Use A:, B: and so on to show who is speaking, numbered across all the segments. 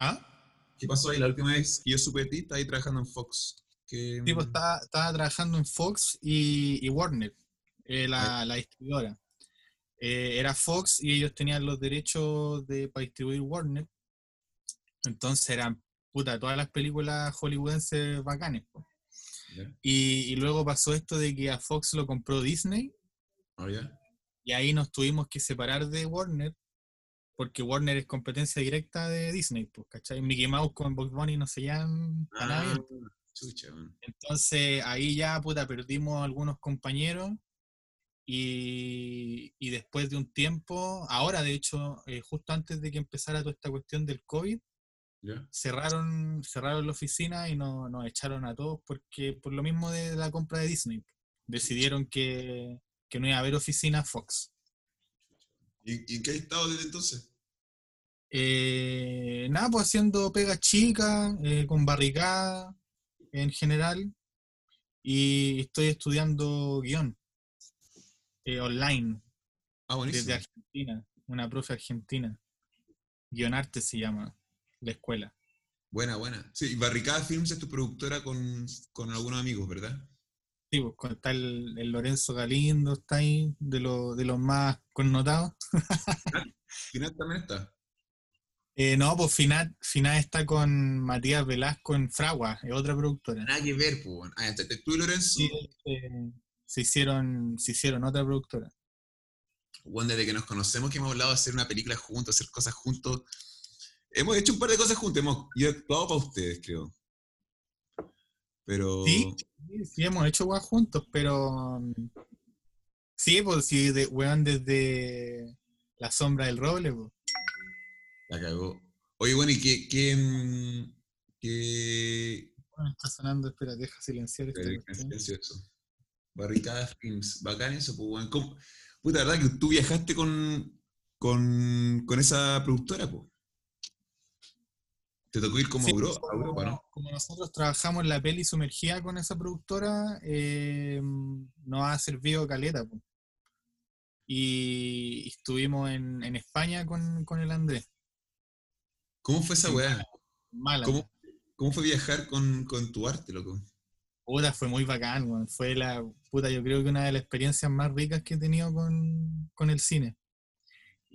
A: ¿Ah?
B: ¿Qué pasó ahí? La última vez que yo supe de ti, estaba ahí trabajando en Fox. Que,
A: pues estaba, estaba trabajando en Fox y, y Warner, eh, la, la distribuidora. Eh, era Fox y ellos tenían los derechos de, para distribuir Warner. Entonces eran, puta, todas las películas hollywoodenses bacanes.
B: ¿Ya?
A: Y, y luego pasó esto de que a Fox lo compró Disney
B: Ah, ya.
A: y ahí nos tuvimos que separar de Warner porque Warner es competencia directa de Disney, pues, ¿cachai? Mickey Mouse con Bugs Bunny no se llaman para.
B: Ah, chucha, man.
A: Entonces ahí ya, puta, perdimos algunos compañeros y, y después de un tiempo, ahora de hecho, eh, justo antes de que empezara toda esta cuestión del COVID, cerraron, cerraron la oficina y no- nos echaron a todos porque por lo mismo de la compra de Disney. Decidieron que, que no iba a haber oficina Fox.
B: ¿Y, y en qué has estado desde entonces?
A: Eh, nada, pues haciendo pegas chicas, eh, con barricada en general. Y estoy estudiando guion eh, online
B: Ah, buenísimo.
A: desde Argentina, una profe argentina. Guionarte se llama la escuela.
B: Buena, buena. Sí, y Barricada Films es tu productora con, con algunos amigos, ¿verdad?
A: Sí, pues con- está el, el Lorenzo Galindo, está ahí, de, lo- de los más connotados.
B: Final también está.
A: Eh, no, pues Finat, Finat está con Matías Velasco en Fragua, es otra productora.
B: Nada que ver, pues. Ah, tú y Lorenzo,
A: Sí, eh, se hicieron, se hicieron otra productora.
B: bueno, desde que nos conocemos que hemos hablado de hacer una película juntos, hacer cosas juntos. Hemos hecho un par de cosas juntos, hemos, yo he actuado para ustedes, creo. Pero...
A: Sí, sí, sí, hemos hecho guas juntos, pero mm, sí, pues sí, de, weón, desde la sombra del roble, pues.
B: La cagó. Oye, bueno, ¿y qué... qué, mm, qué
A: Bueno, está sonando, espera, deja silenciar cuestión.
B: qué- eso? Barricada Films. Bacán eso, pues. ¿Cómo- Puta, ¿verdad que tú viajaste con, con, con esa productora, pues? Te tocó ir como
A: Sí,
B: a a Europa, ¿no?
A: Como nosotros trabajamos en la peli sumergida con esa productora, eh, nos ha servido caleta. po. Y estuvimos en, en España con, con el Andrés.
B: ¿Cómo fue esa
A: Sí.
B: weá?
A: Málaga.
B: ¿Cómo, ¿Cómo fue viajar con, con tu arte, loco?
A: Puta, fue muy bacán, weón. Fue la puta, yo creo que una de las experiencias más ricas que he tenido con, con el cine.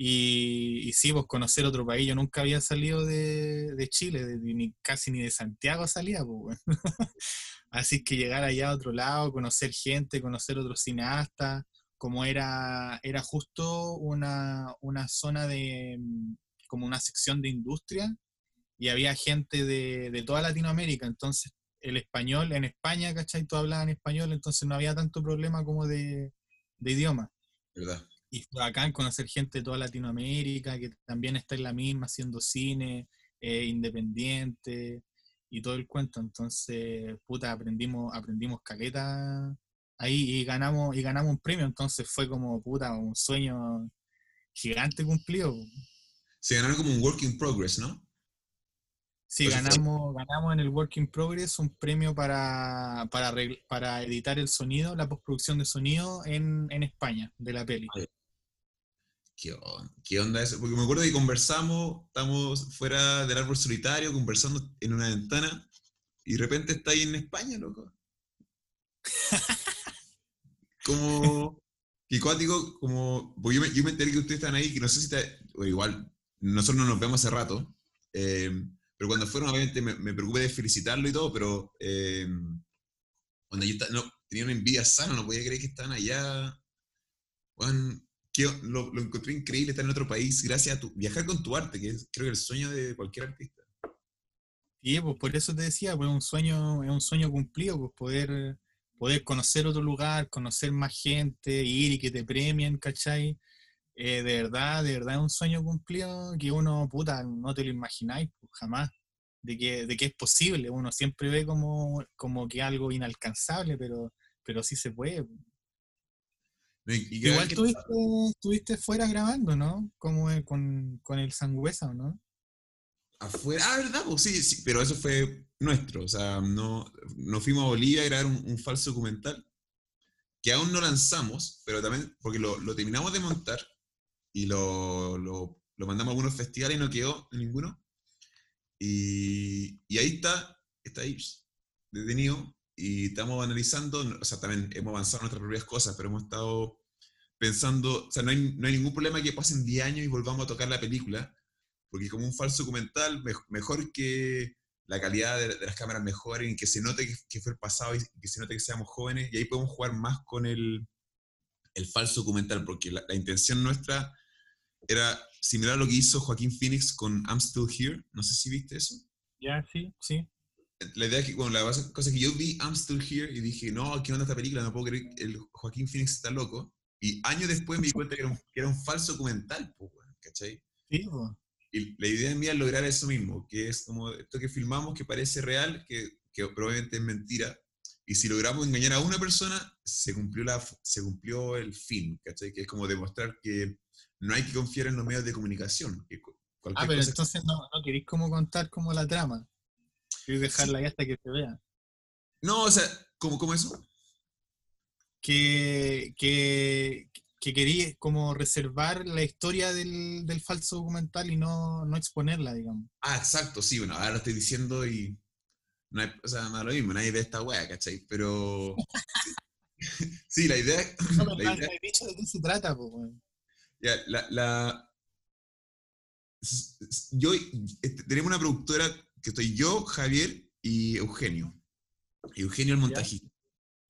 A: Y, y sí, pues conocer otro país. Yo nunca había salido de, de Chile, casi ni de Santiago salía, pues. Así que llegar allá a otro lado, conocer gente, conocer otros cineastas, como era, era justo una, una zona de, mm, como una sección de industria, y había gente de, de toda Latinoamérica, entonces el español en España, ¿cachai? Tú hablabas en español, entonces no había tanto problema como de, de idioma.
B: ¿Verdad?
A: Y fue bacán conocer gente de toda Latinoamérica que también está en la misma, haciendo cine, eh, independiente y todo el cuento. Entonces, puta, aprendimos, aprendimos caleta ahí y ganamos, y ganamos un premio. Entonces fue como, puta, un sueño gigante cumplido.
B: Se ganaron como un work in progress, ¿no?
A: Sí,
B: Pues fue-
A: ganamos, ganamos en el Work in Progress un premio para, para, para editar el sonido, la postproducción de sonido en, en España, de la peli.
B: ¿Qué onda? ¿Qué onda eso? Porque me acuerdo que conversamos, estamos fuera del árbol solitario, conversando en una ventana, y de repente está ahí en España, loco. como, que cuático, como, porque yo me, yo me enteré que ustedes están ahí, que no sé si está, o igual, nosotros no nos vemos hace rato, eh, pero cuando fueron, obviamente, me, me preocupé de felicitarlo y todo, pero eh, cuando yo esta- no, tenía una envidia sana, no podía creer que estaban allá. Juan, lo, lo encontré increíble estar en otro país gracias a tu viajar con tu arte, que es creo que el sueño de cualquier artista.
A: Y pues por eso te decía, pues un sueño, es un sueño cumplido, pues poder, poder conocer otro lugar, conocer más gente, ir y que te premien, ¿cachai? Eh, de verdad, de verdad es un sueño cumplido que uno, puta, no te lo imagináis, pues, jamás, de que, de que es posible. Uno siempre ve como, como que algo inalcanzable, pero, pero sí se puede. pues. Igual estuviste, estuviste fuera grabando, ¿no? Como eh, con, con el Sangüesa, ¿no?
B: Afuera, ah, ¿verdad? Pues sí, sí, pero eso fue nuestro, o sea, no, nos fuimos a Bolivia a grabar un, un falso documental que aún no lanzamos, pero también, porque lo, lo terminamos de montar y lo, lo, lo mandamos a algunos festivales y no quedó en ninguno. Y, y ahí está, está ahí, detenido, y estamos analizando, o sea, también hemos avanzado en nuestras propias cosas, pero hemos estado pensando, o sea, no hay, no hay ningún problema que pasen 10 años y volvamos a tocar la película, porque como un falso documental, mejor que la calidad de, las cámaras mejoren y que se note que, fue el pasado y que se note que seamos jóvenes, y ahí podemos jugar más con el, el falso documental, porque la, la intención nuestra era similar a lo que hizo Joaquín Phoenix con I'm Still Here, no sé si viste eso.
A: Ya, sí, sí
B: la idea es que, bueno, la cosa es que yo vi I'm Still Here y dije, no, ¿qué onda esta película? No puedo creer que el Joaquín Phoenix está loco. Y años después me di cuenta que era un, falso documental, ¿cachai?
A: Sí,
B: Y la idea mía es lograr eso mismo, que es como esto que filmamos que parece real, que, que probablemente es mentira. Y si logramos engañar a una persona, se cumplió, la, se cumplió el fin, ¿cachai? Que es como demostrar que no hay que confiar en los medios de comunicación.
A: ah, pero entonces no, no queréis como contar como la trama. Quiero dejarla ahí hasta que se vea.
B: No, o sea, ¿cómo, cómo eso?
A: Que, que, que quería como reservar la historia del, del falso documental y no, no, exponerla, digamos.
B: Ah, exacto, sí, bueno, ahora lo estoy diciendo y no hay, o sea, no es lo mismo, nadie ve esta wea, ¿cachai? Pero sí, la idea...
A: No, pero la idea... dicho de qué se trata, pues,
B: Ya, la, la... Yo, este, tenemos una productora que estoy yo, Javier y Eugenio. Eugenio el montajista.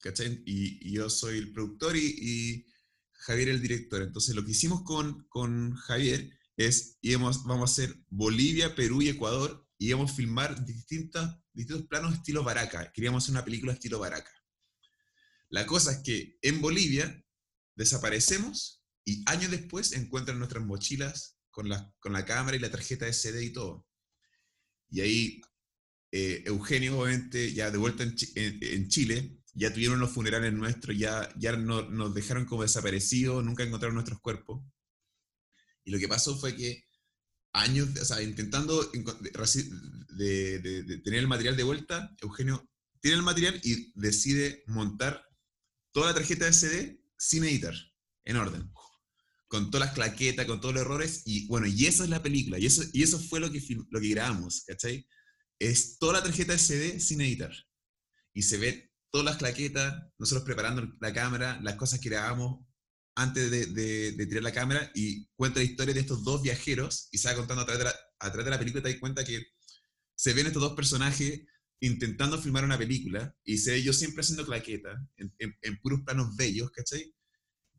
B: ¿Cachai? Y, yo soy el productor y, Javier el director. Entonces lo que hicimos con, con Javier es, íbamos, vamos a hacer Bolivia, Perú y Ecuador y íbamos a filmar distintos, distintos planos estilo Baraca. Queríamos hacer una película estilo Baraca. La cosa es que en Bolivia desaparecemos y años después encuentran nuestras mochilas con la, con la cámara y la tarjeta SD y todo. Y ahí eh, Eugenio, obviamente, ya de vuelta en, Chile, ya tuvieron los funerales nuestros, ya, ya no, nos dejaron como desaparecidos, nunca encontraron nuestros cuerpos. Y lo que pasó fue que años, o sea, intentando de, de, tener el material de vuelta, Eugenio tiene el material y decide montar toda la tarjeta SD sin editar, en orden con todas las claquetas, con todos los errores, y bueno, y esa es la película, y eso, y eso fue lo que, lo que grabamos, ¿cachai? Es toda la tarjeta SD sin editar, y se ve todas las claquetas, nosotros preparando la cámara, las cosas que grabamos antes de, de, tirar la cámara, y cuenta la historia de estos dos viajeros, y se va contando a través de la, a través de la película, te das cuenta que se ven estos dos personajes intentando filmar una película, y se ellos siempre haciendo claquetas, en, en puros planos bellos, ¿cachai?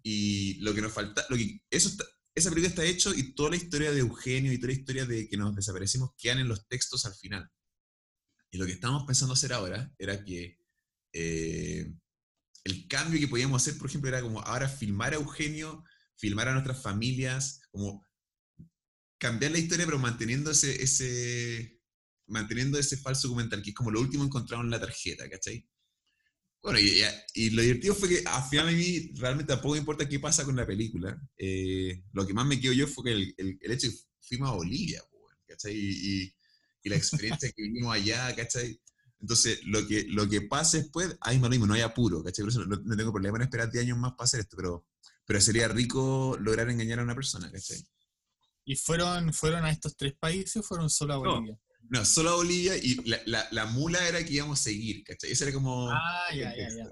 B: Y lo que nos falta, lo que, eso esa película está hecho y toda la historia de Eugenio y toda la historia de que nos desaparecimos quedan en los textos al final. Y lo que estábamos pensando hacer ahora era que eh, el cambio que podíamos hacer, por ejemplo, era como ahora filmar a Eugenio, filmar a nuestras familias, como cambiar la historia pero manteniendo ese, ese, manteniendo ese falso documental, que es como lo último encontrado en la tarjeta, ¿cachai? Bueno, y, lo divertido fue que a final a mí realmente tampoco me importa qué pasa con la película. Eh, lo que más me quedó yo fue que el, el, hecho de que fuimos a Bolivia, ¿cachai? Y, y, la experiencia que vivimos allá, ¿cachai? Entonces, lo que, lo que pasa después, ahí lo mismo, no hay apuro, ¿cachai? Por eso no, tengo problema en esperar 10 años más para hacer esto, pero, pero sería rico lograr engañar a una persona, ¿cachai?
A: ¿Y fueron, fueron a estos tres países o fueron solo a Bolivia?
B: No, solo a Bolivia y la, la, mula era que íbamos a seguir, ¿cachai? Ese era como...
A: Ah, ya, ya, ya.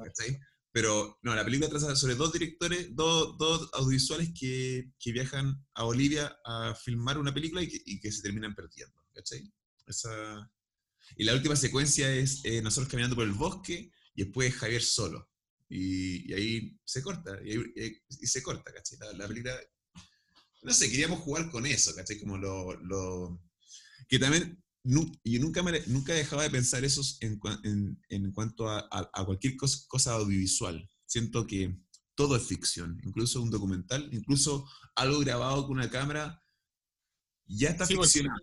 B: Pero no, la película trata sobre dos directores, dos, dos audiovisuales que, que, viajan a Bolivia a filmar una película y que, y que se terminan perdiendo, ¿cachai? Esa... Y la última secuencia es eh, nosotros caminando por el bosque y después Javier solo. Y, y ahí se corta, y, y, se corta, ¿cachai? La, la, película... No sé, queríamos jugar con eso, ¿cachai? Como lo... lo que también y nunca, me, nunca dejaba de pensar eso en, en, en cuanto a, a, cualquier cosa, audiovisual. Siento que todo es ficción, incluso un documental, incluso algo grabado con una cámara, ya está ficcionado.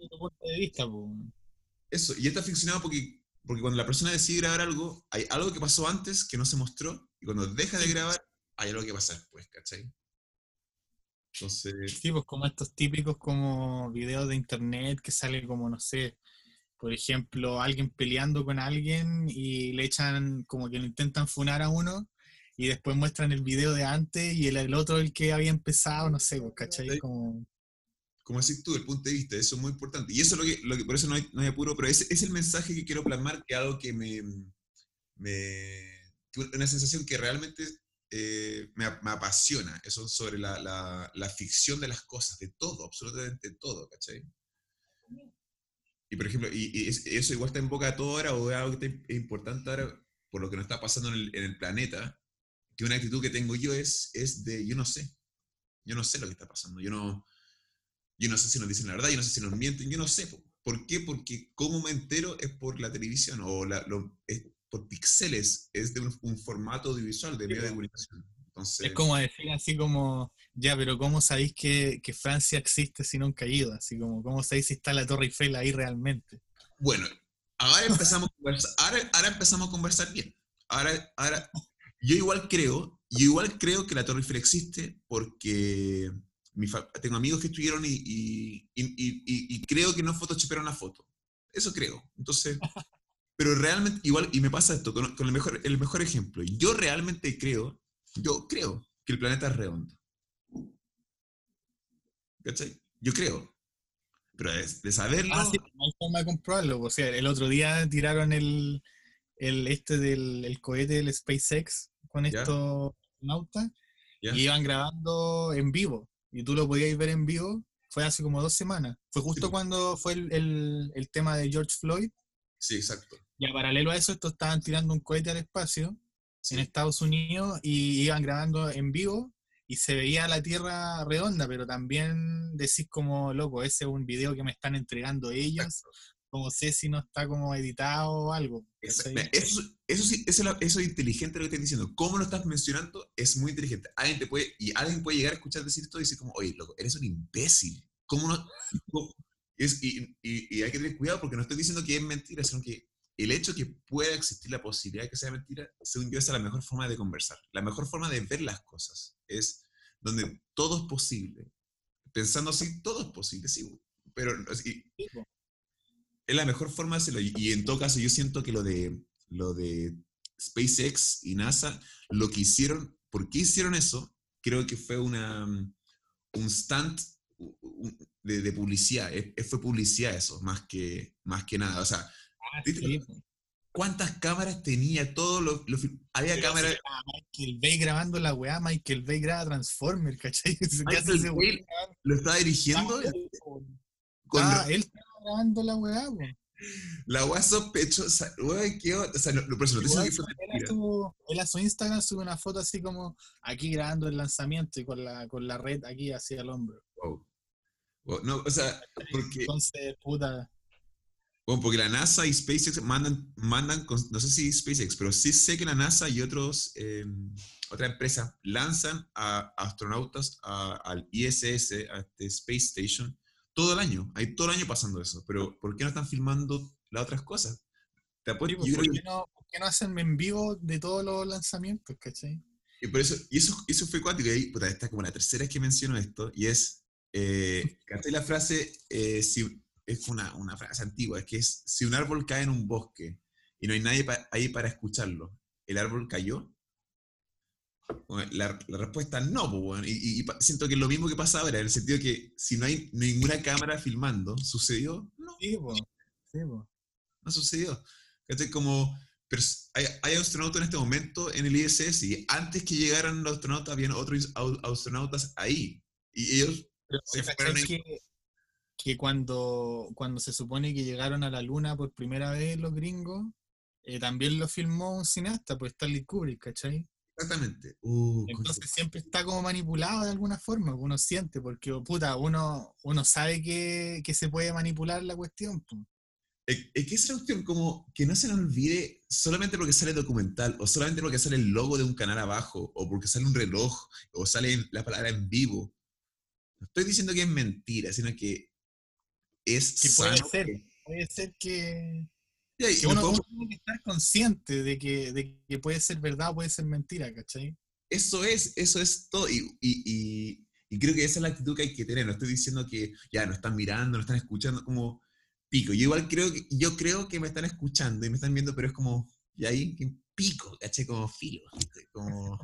B: Eso, ya está ficcionado porque, porque cuando la persona decide grabar algo, hay algo que pasó antes que no se mostró, y cuando deja de grabar, hay algo que pasa después, ¿cachai?
A: Entonces... Sí, pues como estos típicos como videos de internet que sale como, no sé, por ejemplo, alguien peleando con alguien y le echan como que lo intentan funar a uno y después muestran el video de antes y el, el otro el que había empezado, no sé, pues, ¿cachai? Como...
B: como decís tú, el punto de vista, eso es muy importante. Y eso es lo que, por eso no hay, apuro, pero ese es el mensaje que quiero plasmar, que algo que me, me una sensación que realmente eh, me, apasiona, eso sobre la, la, la, ficción de las cosas, de todo, absolutamente todo, ¿cachai? Y por ejemplo, y, eso igual está en boca de todo ahora, o es algo que es importante ahora, por lo que nos está pasando en el, en el, planeta, que una actitud que tengo yo es, es de, yo no sé, yo no sé lo que está pasando, yo no, yo no sé si nos dicen la verdad, yo no sé si nos mienten, yo no sé. ¿Por qué? Porque como me entero es por la televisión o la, lo, es por píxeles, es de un, formato audiovisual, de medio de comunicación.
A: es como decir así como, ya, pero ¿cómo sabéis que, que, Francia existe si no han caído? Así como, ¿cómo sabéis si está la Torre Eiffel ahí realmente?
B: Bueno, ahora empezamos, a conversar, ahora, ahora empezamos a conversar bien. Ahora, ahora, yo igual creo, yo igual creo que la Torre Eiffel existe porque tengo amigos que estuvieron y, y, y, y creo que no photoshopearon la foto. Eso creo. Entonces, pero realmente, igual, y me pasa esto con, con, el, mejor, el mejor ejemplo. Yo realmente creo, yo creo que el planeta es redondo. ¿Cachai? Yo creo. Pero de, de saberlo.
A: Ah, sí, no hay forma de comprobarlo. O sea, el otro día tiraron el, el este del el cohete del SpaceX con estos nautas y iban grabando en vivo y tú lo podías ver en vivo, fue hace como dos semanas. Fue justo cuando fue el, el, tema de George Floyd.
B: Sí, exacto.
A: Y a paralelo a eso, estos estaban tirando un cohete al espacio en Estados Unidos y iban grabando en vivo y se veía la Tierra redonda, pero también decís como, loco, ese es un video que me están entregando ellos, como sé si no está como editado o algo.
B: Eso, eso, sí, eso, eso, es inteligente lo que estás diciendo. ¿Cómo lo estás mencionando? Es muy inteligente. Alguien te puede, y alguien puede llegar a escuchar decir esto y decir como, oye, loco, eres un imbécil. ¿Cómo no? Es, y, y, hay que tener cuidado porque no estoy diciendo que es mentira, sino que el hecho que pueda existir la posibilidad de que sea mentira, según yo, es la mejor forma de conversar. La mejor forma de ver las cosas es donde todo es posible. Pensando así, todo es posible, sí. Pero es la mejor forma de hacerlo. Y, en todo caso, yo siento que lo de, lo de SpaceX y NASA, lo que hicieron, ¿por qué hicieron eso? Creo que fue una, un stunt de, publicidad. fue publicidad eso, más que, más que nada. O sea, ah, ¿cuántas cámaras tenía? Todo lo, había cámaras.
A: Michael Bay grabando la weá, Michael Bay graba Transformer, ¿cachai?
B: Michael Bay lo estaba dirigiendo.
A: Ah, él estaba grabando la weá,
B: La weá sospechosa, weá, qué O sea, no, no, pero
A: no que fue él a su Instagram sube una foto así como aquí grabando el lanzamiento y con la, con la red aquí hacia el hombro.
B: Wow. No, o sea, porque.
A: Entonces, puta.
B: Bueno, porque la NASA y SpaceX mandan, mandan, no sé si SpaceX, pero sí sé que la NASA y otros, eh, otra empresa lanzan a astronautas al ISS, a este Space Station, todo el año. Hay todo el año pasando eso. Pero ¿por qué no están filmando las otras cosas?
A: ¿Te pues, ¿por, qué no, no, hacen en vivo de todos los lanzamientos, cachai?
B: Y, por eso, y eso, eso fue cuántico. Y ahí, puta, esta como la tercera vez que menciono esto. Y es, eh, la frase, eh, si, es una, una, frase antigua, es que es, si un árbol cae en un bosque y no hay nadie ahí para escucharlo, ¿el árbol cayó? La, la, respuesta no, pues, y, siento que es lo mismo que pasa ahora, en el sentido que si no hay ninguna cámara filmando, ¿sucedió? No.
A: Sí, pues. Sí,
B: No sucedió. Como, pero hay, hay, astronautas en este momento en el ISS y antes que llegaran los astronautas, habían otros astronautas ahí. Y ellos
A: se fueron que, que, cuando, cuando se supone que llegaron a la Luna por primera vez los gringos, eh, también lo filmó un cineasta, pues Stanley Kubrick, ¿cachai?
B: Exactamente.
A: Uh, Entonces siempre está como manipulado de alguna forma, uno siente, porque puta, uno, uno sabe que, que se puede manipular la cuestión.
B: Es, que esa cuestión como que no se nos olvide solamente porque sale documental, o solamente porque sale el logo de un canal abajo, o porque sale un reloj, o sale la palabra en vivo. No estoy diciendo que es mentira, sino que es
A: que puede ser, puede ser que, que uno, tiene que estar consciente de que, de que puede ser verdad o puede ser mentira, ¿cachai?
B: Eso es, eso es todo. Y, y, y, creo que esa es la actitud que hay que tener. No estoy diciendo que ya no están mirando, no están escuchando, como pico. Yo igual creo que, yo creo que me están escuchando y me están viendo, pero es como, y ahí pico, ¿cachai? Como filo. Como...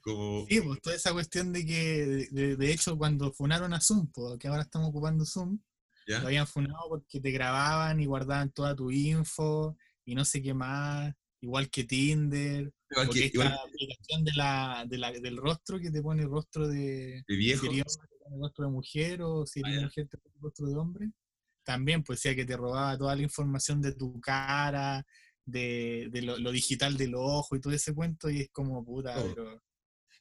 B: Como...
A: Sí, pues toda esa cuestión de que, de, de hecho, cuando funaron a Zoom, que ahora estamos ocupando Zoom,
B: ¿Ya?
A: lo habían funado porque te grababan y guardaban toda tu info y no sé qué más, igual que Tinder,
B: Igual que,
A: esta
B: igual
A: aplicación de la, de la- del rostro que te pone rostro de,
B: de viejo.
A: si pone rostro de mujer o si eres
B: Ah,
A: mujer te pone rostro de hombre. También, pues decía que te robaba toda la información de tu cara, de, de lo, lo digital del ojo y todo ese cuento, y es como puta,
B: Todo.
A: pero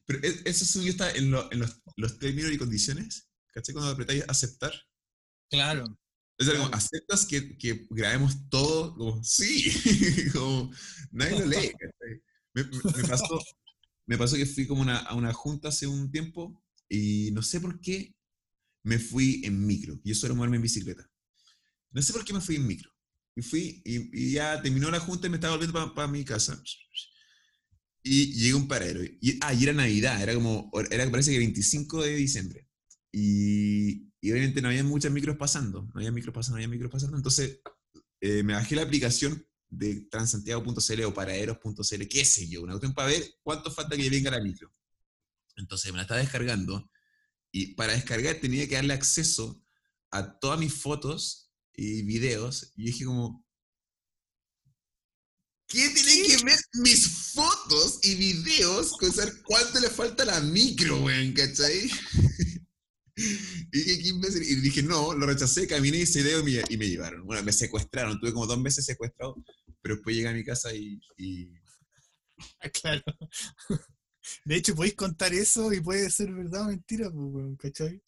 B: Pero ¿e- eso suyo está en, lo- en los, los términos y condiciones. ¿Cachai? Cuando apretáis aceptar.
A: Claro.
B: O sea, como. ¿aceptas que, que grabemos todo? Como, sí. como, nadie lo lee. Me, pasó, me pasó que fui como una, a una junta hace un tiempo y no sé por qué me fui en micro. Yo suelo moverme en bicicleta. No sé por qué me fui en micro. Y fui, y, y ya terminó la junta y me estaba volviendo para mi casa. Y llegué a un paradero. Y, ah, y era Navidad, era como, era parece que 25 de diciembre. Y, y obviamente no había muchas micros pasando, no había micros pasando, no había micros pasando. Entonces eh, me bajé la aplicación de transantiago.cl o paraderos.cl, qué sé yo, una cuestión para ver cuánto falta que venga la micro. Entonces me la estaba descargando y para descargar tenía que darle acceso a todas mis fotos y videos. Y dije como, ¿qué tienen que ver mis fotos y videos con saber cuánto le falta a la micro, weón? ¿Cachai? Y dije, no, lo rechacé, caminé y se y me, y me llevaron. Bueno, me secuestraron, tuve como dos meses secuestrado, pero después llegué a mi casa y, y
A: Claro. De hecho, podéis contar eso y puede ser verdad o mentira, pues, ¿cachai?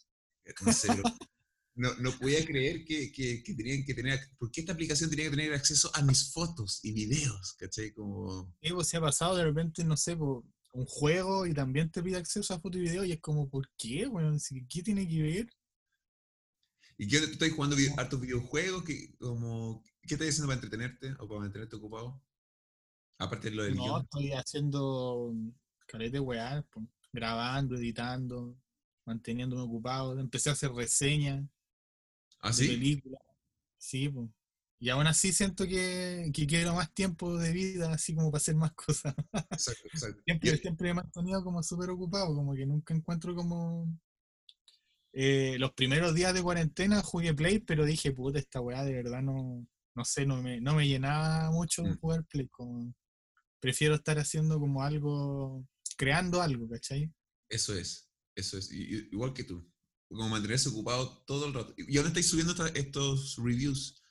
B: no no, no podía creer que, que, que tenían que tener, ¿por qué esta aplicación tenía que tener acceso a mis fotos y videos? ¿Cachai? Como,
A: Sí, pues, se ha pasado de repente, no sé, por un juego y también te pide acceso a foto y video y es como, ¿por qué? Si- ¿Qué tiene que ver?
B: ¿y qué tú estás jugando video- hartos videojuegos? ¿Qué, como, ¿Qué estás haciendo para entretenerte o para mantenerte ocupado? Aparte de lo del
A: No,
B: guion.
A: estoy haciendo caleta de weá, grabando, editando, manteniéndome ocupado. Empecé a hacer reseñas
B: ¿Ah,
A: de
B: sí?
A: películas. Sí, pues. Y aún así siento que, que quiero más tiempo de vida, así como para hacer más cosas.
B: Exacto, exacto.
A: Siempre,
B: Yo-
A: siempre me he mantenido como súper ocupado, como que nunca encuentro como... Eh, los primeros días de cuarentena jugué Play, pero dije, puta, esta weá de verdad no, no sé, no me, no me llenaba mucho
B: Mm.
A: jugar Play. Como, prefiero estar haciendo como algo, creando algo, ¿cachai?
B: Eso es, eso es. Igual que tú. Como mantenerse ocupado todo el rato. ¿Y dónde estáis subiendo estos reviews?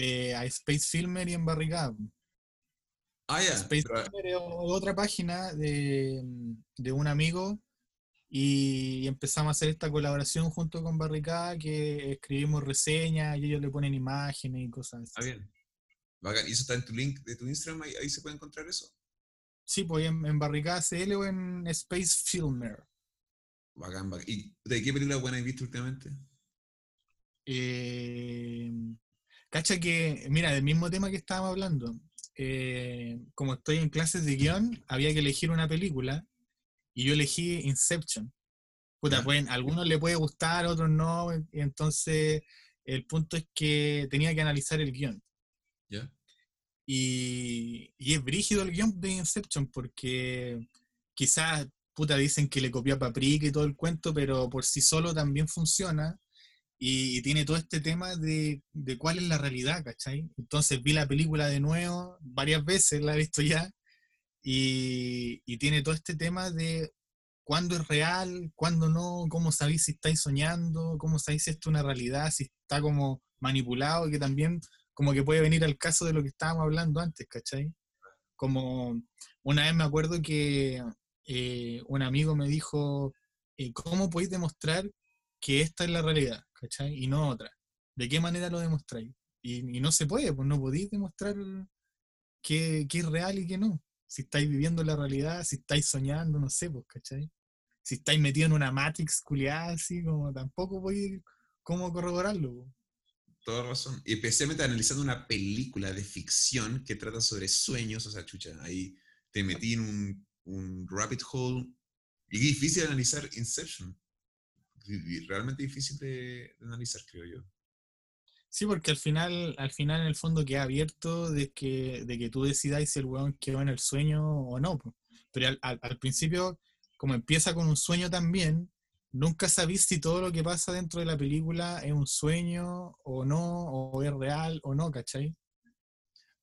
A: Eh, a Space Filmer y en Barricada.
B: Ah, ya.
A: Space
B: pero-
A: Filmer es otra página de, de un amigo y empezamos a hacer esta colaboración junto con Barricada que escribimos reseñas y ellos le ponen imágenes y cosas
B: Ah,
A: así.
B: bien. Bacán. ¿Y eso está en tu link de tu Instagram? ¿Ahí, ahí se puede encontrar eso?
A: Sí, pues en, en Barricada CL o en Space Filmer.
B: Bacán, bacán. ¿Y de qué película buena has visto últimamente?
A: Eh, cacha que, mira, del mismo tema que estábamos hablando, eh, como estoy en clases de guion, había que elegir una película y yo elegí Inception. Puta, pueden, a algunos le puede gustar, a otros no, entonces el punto es que tenía que analizar el guion.
B: ¿Ya?
A: Y, y es brígido el guion de Inception porque quizás, puta, dicen que le copió a Paprika y todo el cuento, pero por sí solo también funciona y, tiene todo este tema de, de cuál es la realidad, ¿cachai? Entonces vi la película de nuevo, varias veces la he visto ya, y, y tiene todo este tema de cuándo es real, cuándo no, cómo sabéis si estáis soñando, cómo sabéis si esto es una realidad, si está como manipulado, que también como que puede venir al caso de lo que estábamos hablando antes, ¿cachai? Como una vez me acuerdo que eh, un amigo me dijo, eh, ¿cómo podéis demostrar que esta es la realidad, Y no otra. ¿De qué manera lo demostráis? Y, no se puede, pues no podéis demostrar que, que es real y que no. Si estáis viviendo la realidad, si estáis soñando, no sé, pues, ¿cachai? Si estáis metido en una Matrix culiada, así como tampoco podéis cómo corroborarlo. pues.
B: Toda razón. Y especialmente analizando una película de ficción que trata sobre sueños, o sea, chucha, ahí te metí en un, un rabbit hole. Y es difícil analizar Inception. Realmente difícil de, de analizar, creo yo.
A: Sí, porque al final, al final en el fondo queda abierto de que, de que tú decidáis si el weón quedó en el sueño o no. pero al, al- al principio, como empieza con un sueño también, nunca sabís si todo lo que pasa dentro de la película es un sueño o no, o es real o no, ¿cachai?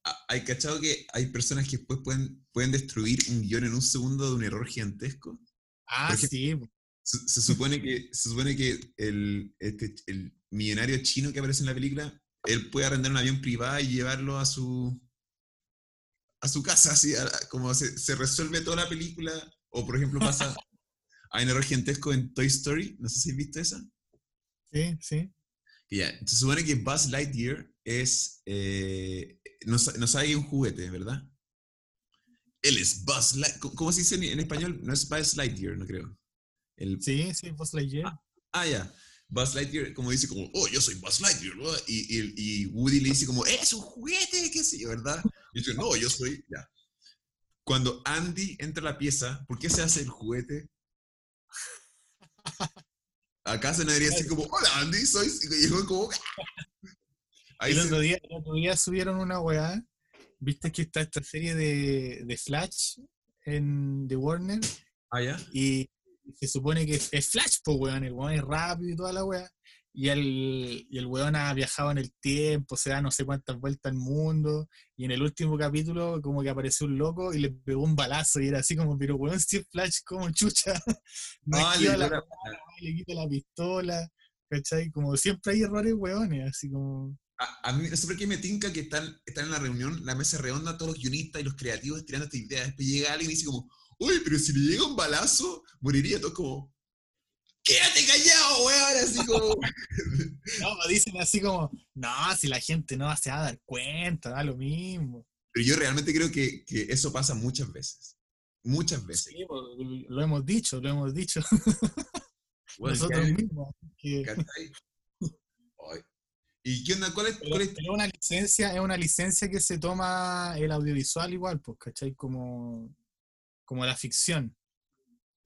B: Ah, ¿Hay cachado que hay personas que después pueden, pueden destruir un guion en un segundo de un error gigantesco?
A: Ah,
B: Por
A: sí,
B: Se, se supone que, se supone que el, este- el millonario chino que aparece en la película, él puede arrendar un avión privado y llevarlo a su a su casa, así, a- como se, se resuelve toda la película. O, por ejemplo, pasa, hay un error gigantesco en Toy Story, no sé si has visto esa.
A: sí, sí.
B: Se supone que Buzz Lightyear es, eh, no, no sabe un juguete, ¿verdad? Él es Buzz Lightyear. ¿Cómo se dice en, en español? No es Buzz Lightyear, no creo. El,
A: Sí, sí, Buzz Lightyear.
B: Ah, ya. Buzz Lightyear, como dice, como, oh, yo soy Buzz Lightyear, ¿no? Y, y- y Woody le dice, como, es un juguete, qué sé yo, ¿verdad? Y dice, no, yo soy, ya. Cuando Andy entra a la pieza, ¿por qué se hace el juguete? Acá se debería decir como, hola Andy, soy. Y llegó como. Ahí
A: el, otro día, el otro día subieron una weá. ¿Viste que está esta serie de, de Flash en The Warner?
B: Ah, ya.
A: Y se supone que es Flash, pues weón, el weón es rápido y toda la weá. Y el, y el weón ha viajado en el tiempo, se da no sé cuántas vueltas al mundo. Y en el último capítulo, como que apareció un loco y le pegó un balazo. Y era así como, pero weón, si es Flash, como chucha. No
B: le
A: la le quita la pistola. ¿Cachai? Como siempre hay errores, weones, así como.
B: A, a mí, no sé por qué me tinca que están, están en la reunión, la mesa redonda, todos los guionistas y los creativos tirando esta idea. Después llega alguien y dice como, uy, pero si le llega un balazo, moriría. Todo como, quédate callado, weón. Así como,
A: No, dicen así como, no, si la gente no se va a dar cuenta, da lo mismo.
B: pero yo realmente creo que, que eso pasa muchas veces. Muchas veces.
A: Sí, pues, lo hemos dicho, lo hemos dicho
B: Weón,
A: nosotros mismos. que-.
B: ¿Y qué onda? ¿Cuál es, cuál es-
A: pero una licencia, es una licencia que se toma el audiovisual igual, pues, ¿cachai? Como, como la ficción.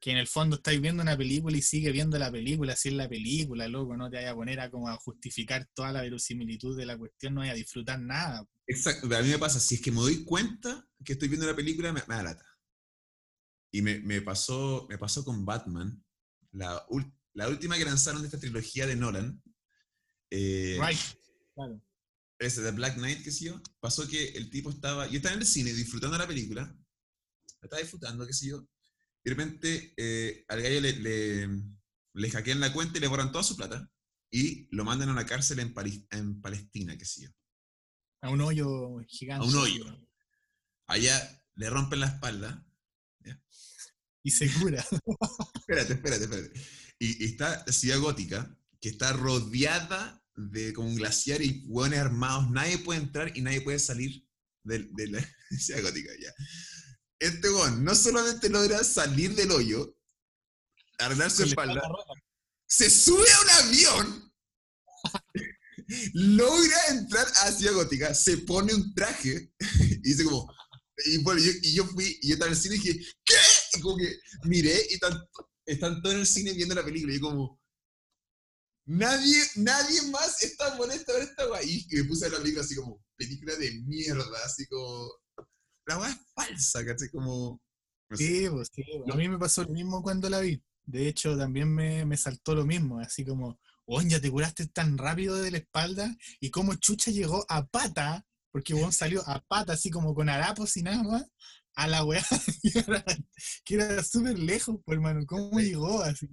A: Que en el fondo estáis viendo una película y sigue viendo la película, si es la película, loco, no te vayas a poner a como a justificar toda la verosimilitud de la cuestión, no vayas a disfrutar nada.
B: Exacto, a mí me pasa, si es que me doy cuenta que estoy viendo la película, me, me. Y me, me pasó, me pasó con Batman, la, la última que lanzaron de esta trilogía de Nolan. Eh,
A: Right. Claro.
B: ese de Black Knight, qué sé yo, pasó que el tipo estaba, yo estaba en el cine disfrutando la película, la estaba disfrutando, qué sé yo, y de repente eh, al gallo le, le, le hackean la cuenta y le borran toda su plata y lo mandan a una cárcel en, Paris- en Palestina, qué sé yo.
A: A un hoyo gigante.
B: A un hoyo. Allá le rompen la espalda.
A: Y se cura.
B: Espérate, espérate, espérate. Y, y está la ciudad gótica, que está rodeada de como un glaciar y hueones armados. Nadie puede entrar y nadie puede salir de, de la ciudad gótica. Ya. Este hueón no solamente logra salir del hoyo, arreglar su espalda, se sube a un avión, logra entrar a Ciudad Gótica, se pone un traje y dice como, y bueno, yo, y yo fui, y yo estaba en el cine y dije, ¿qué? Y como que miré y están, están todos en el cine viendo la película y yo como, nadie, nadie más está molesto ver esta weá. Y me puse a la película así como, película de mierda, así como, la weá es falsa, ¿cachai? Como, no sé.
A: Sí, pues, sí, pues. A mí me pasó lo mismo cuando la vi. De hecho, también me, me saltó lo mismo, así como, oye, ya te curaste tan rápido de la espalda y cómo Chucha llegó a pata, porque Juan salió a pata, así como con harapos y nada más, a la weá, que era, que era súper lejos, pues, hermano, ¿cómo llegó? Así,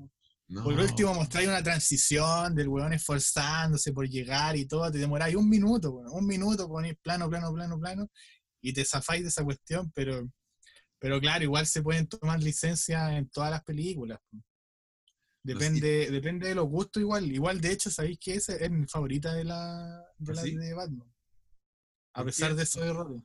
B: No.
A: por último, mostráis una transición del weón esforzándose por llegar y todo, te demoráis un minuto, bueno, un minuto, ponéis plano, plano, plano, plano, y te zafáis de esa cuestión, pero, pero claro, igual se pueden tomar licencias en todas las películas. Depende, depende de los gustos igual. Igual, de hecho, sabéis que esa es mi favorita de la, de,
B: ¿Ah,
A: la
B: sí?
A: de Batman. A
B: ¿Por
A: pesar
B: qué?
A: de esos errores.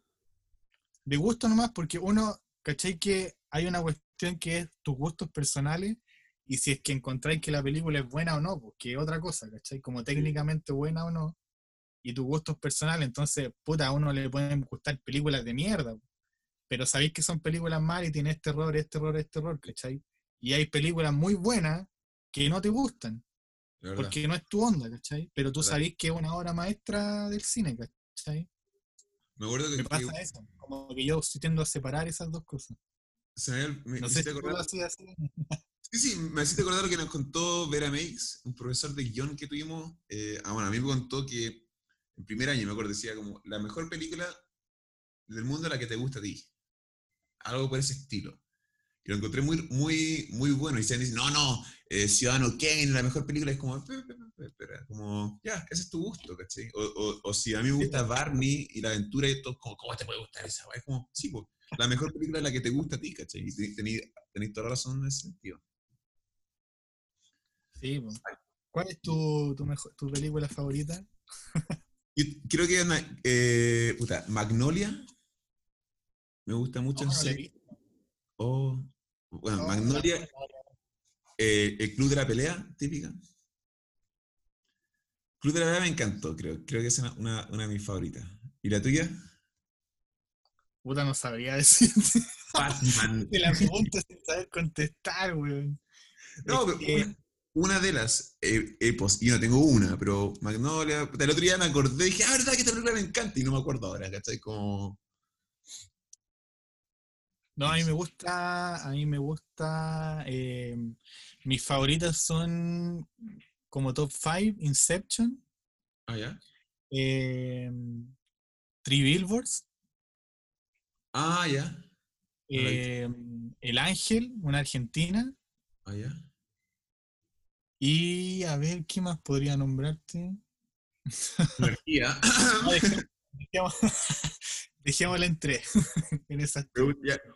A: De gusto nomás, porque uno, ¿cachai? Que hay una cuestión que es tus gustos personales y si es que encontráis que la película es buena o no, pues que es otra cosa, ¿cachai? Como técnicamente buena o no, y tus gustos personales, entonces, puta, a uno le pueden gustar películas de mierda, pero sabéis que son películas malas y tiene este error, este error, este error, ¿cachai? Y hay películas muy buenas que no te gustan, porque no es tu onda, ¿cachai? Pero tú sabés que es una obra maestra del cine, ¿cachai?
B: Me acuerdo que,
A: Me
B: que-
A: pasa eso, como que yo sí tiendo a separar esas dos cosas.
B: Se me, me- me
A: No sé si
B: acordar-
A: así.
B: Sí, sí, me hiciste acordar lo que nos contó Vera Meix, un profesor de guion que tuvimos. Eh, ah, bueno, a mí me contó que en primer año, me acuerdo, decía como la mejor película del mundo la que te gusta a ti. Algo por ese estilo. Y lo encontré muy, muy, muy bueno. Y se dice, no, no, eh, Ciudadano Kane, la mejor película es como, como, ya, ese es tu gusto, ¿cachai? O, o, si a mí me gusta Barney y la aventura y todo, como, ¿cómo te puede gustar esa? Es como, sí, pues, la mejor película es la que te gusta a ti, ¿cachai? Y tenéis toda la razón en ese sentido.
A: Sí, po. ¿Cuál es tu, tu, mejor, tu película favorita?
B: Yo creo que una, eh, puta, Magnolia me gusta mucho.
A: No.
B: Oh, bueno,
A: No,
B: Magnolia,
A: no, no, no.
B: eh, el Club de la Pelea, típica. Club de la Pelea me encantó, creo. Creo que es una, una, una de mis favoritas. ¿Y la tuya?
A: Puta, no sabría decirte.
B: Batman.
A: Te la pregunta sin saber contestar, weón.
B: No,
A: Es
B: pero
A: que-
B: una, de las eh, epos, yo no tengo una, pero Magnolia, el otro día me acordé y dije, ah, verdad que esta película me encanta y no me acuerdo ahora, ¿cachai? Como,
A: No, a mí me gusta, a mí me gusta, eh, mis favoritas son como top 5, Inception,
B: ah, ya.
A: eh, Three Billboards,
B: Ah, ya.
A: Eh, El Ángel, una argentina,
B: Ah, ya.
A: Y a ver, ¿qué más podría nombrarte?
B: Energía.
A: Dejemos- dejémosla en tres, en esas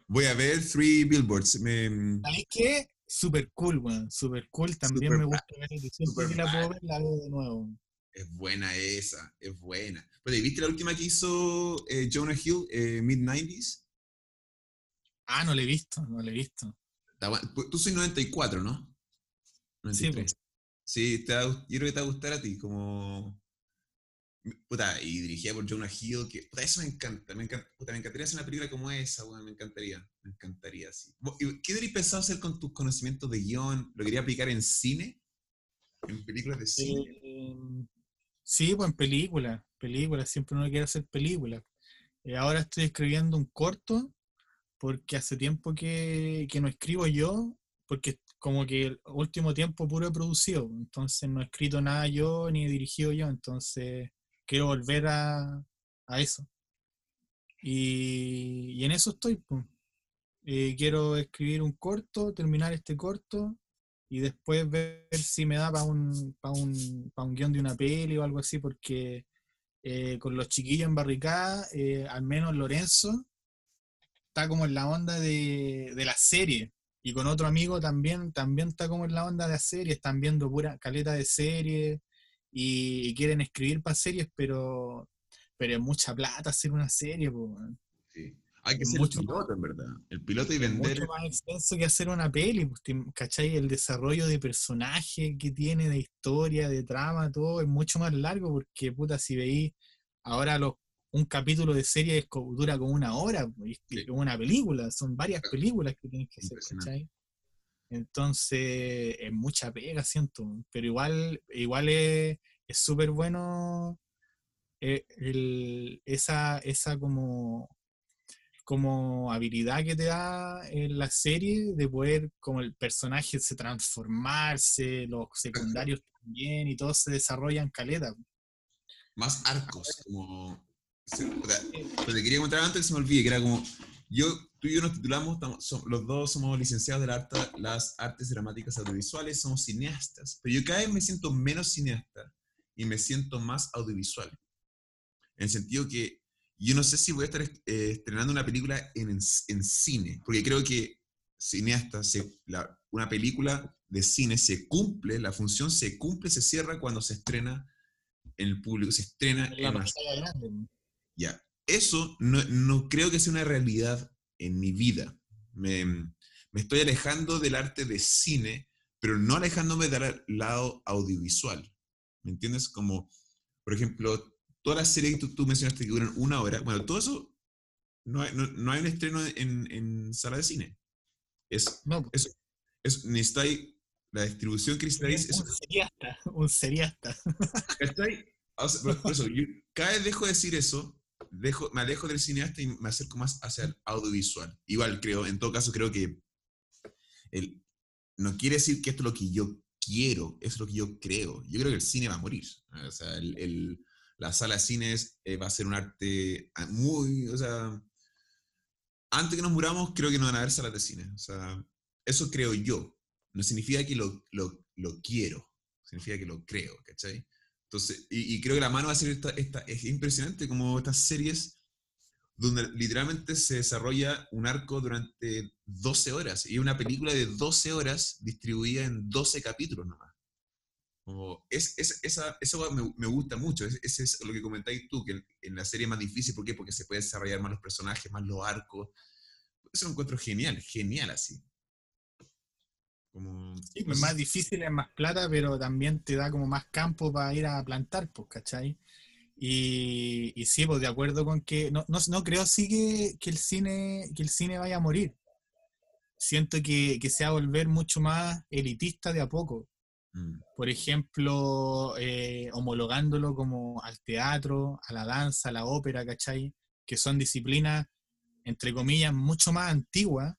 B: Voy a ver Three Billboards. Me,
A: ¿Sabes qué? Super cool, weón, super cool, también
B: Super
A: me gusta ver, y siempre que la puedo ver, la veo de nuevo.
B: es buena esa, es buena. Pero, ¿viste la última que hizo eh, Jonah Hill, eh, Mid-90s?
A: Ah, no la he visto, no la he visto.
B: Tú soy 94, ¿no?
A: Sí,
B: 93. Sí, te va yo creo que te va a gustar a ti, como... Puta, y dirigida por Jonah Hill, que... Puta, eso me encanta, me encanta. Puta, me encantaría hacer una película como esa, weón, me encantaría, me encantaría, sí. ¿Qué habrías pensado hacer con tus conocimientos de guion? ¿Lo quería aplicar en cine? ¿En películas de cine?
A: Eh, sí, pues en películas, películas, siempre uno quiere hacer películas. Eh, ahora estoy escribiendo un corto porque hace tiempo que, que no escribo yo, porque como que el último tiempo puro he producido, entonces no he escrito nada yo ni he dirigido yo, entonces quiero volver a, a eso. Y, y en eso estoy. Eh, quiero escribir un corto, terminar este corto y después ver si me da para un, pa un, un guion de una peli o algo así, porque eh, con los chiquillos en barricada, eh, al menos Lorenzo está como en la onda de, de la serie. Y con otro amigo también, también está como en la onda de la serie, están viendo pura caleta de serie y, y quieren escribir para series, pero, pero es mucha plata hacer una serie, po.
B: Sí. Hay que
A: Es
B: ser
A: mucho
B: el piloto, en verdad. El piloto y
A: Es
B: vender...
A: mucho más extenso que hacer una peli, pues, ¿cachai? El desarrollo de personaje que tiene, de historia, de trama, todo es mucho más largo porque, puta, si veis ahora los, un capítulo de serie es dura como una hora, y
B: Sí.
A: una película, son varias películas que tienes que hacer. ¿cachai? Entonces, es mucha pega, siento, pero igual, igual es es súper bueno eh, el- esa, esa como como habilidad que te da en la serie de poder como el personaje se transformarse, los secundarios también y todos se desarrollan caleta.
B: más arcos, como... sea, Pero te quería contar antes que se me olvide, que era como, yo, tú y yo nos titulamos, estamos- los dos somos licenciados de la las artes dramáticas audiovisuales, somos cineastas, pero yo cada vez me siento menos cineasta y me siento más audiovisual. En el sentido que yo no sé si voy a estar est- eh, estrenando una película en, en, cine, porque creo que cineasta, se, la- una película de cine se cumple, la función se cumple, se cierra cuando se estrena en el público, se estrena
A: La
B: en una
A: pantalla grande.
B: Ya. Eso no, no creo que sea una realidad en mi vida. Me, me estoy alejando del arte de cine, pero no alejándome del lado audiovisual. ¿Me entiendes? Como, por ejemplo, todas las series que tú, tú mencionaste que duran una hora, bueno, todo eso, no hay, no, no hay un estreno en, en sala de cine. Es,
A: No, pues,
B: es, es, necesitáis la distribución que necesitáis. es-
A: un seriasta, un seriasta.
B: ¿Cachai? O sea, por- por eso, yo cada vez dejo de decir eso dejo, me alejo del cineasta y me acerco más hacia el audiovisual. Igual creo, en todo caso creo que el, no quiere decir que esto es lo que yo quiero, es lo que yo creo. Yo creo que el cine va a morir. El, la sala de cines eh, va a ser un arte ah, muy, o sea, antes que nos muramos creo que no van a haber salas de cine. Eso creo yo. No significa que lo, lo, lo quiero, significa que lo creo, ¿cachai? Entonces, y, creo que la mano va a ser esta, esta, es impresionante como estas series donde literalmente se desarrolla un arco durante 12 horas y una película de 12 horas distribuida en 12 capítulos nomás. Como es, es, esa, eso me, me, gusta mucho, ese es, es, lo que comentáis tú, que en, la serie es más difícil, ¿por qué? Porque se puede desarrollar más los personajes, más los arcos. Eso lo encuentro genial, genial así.
A: Como, sí, pues más difícil es más plata, pero también te da como más campo para ir a plantar, pues, ¿cachai? Y, y sí, pues de acuerdo con que no, no, no creo sí que, que, el cine, que el cine vaya a morir. Siento que, que se va a volver mucho más elitista de a poco. Mm. Por ejemplo, eh, homologándolo como al teatro, a la danza, a la ópera, ¿cachai? Que son disciplinas, entre comillas, mucho más antiguas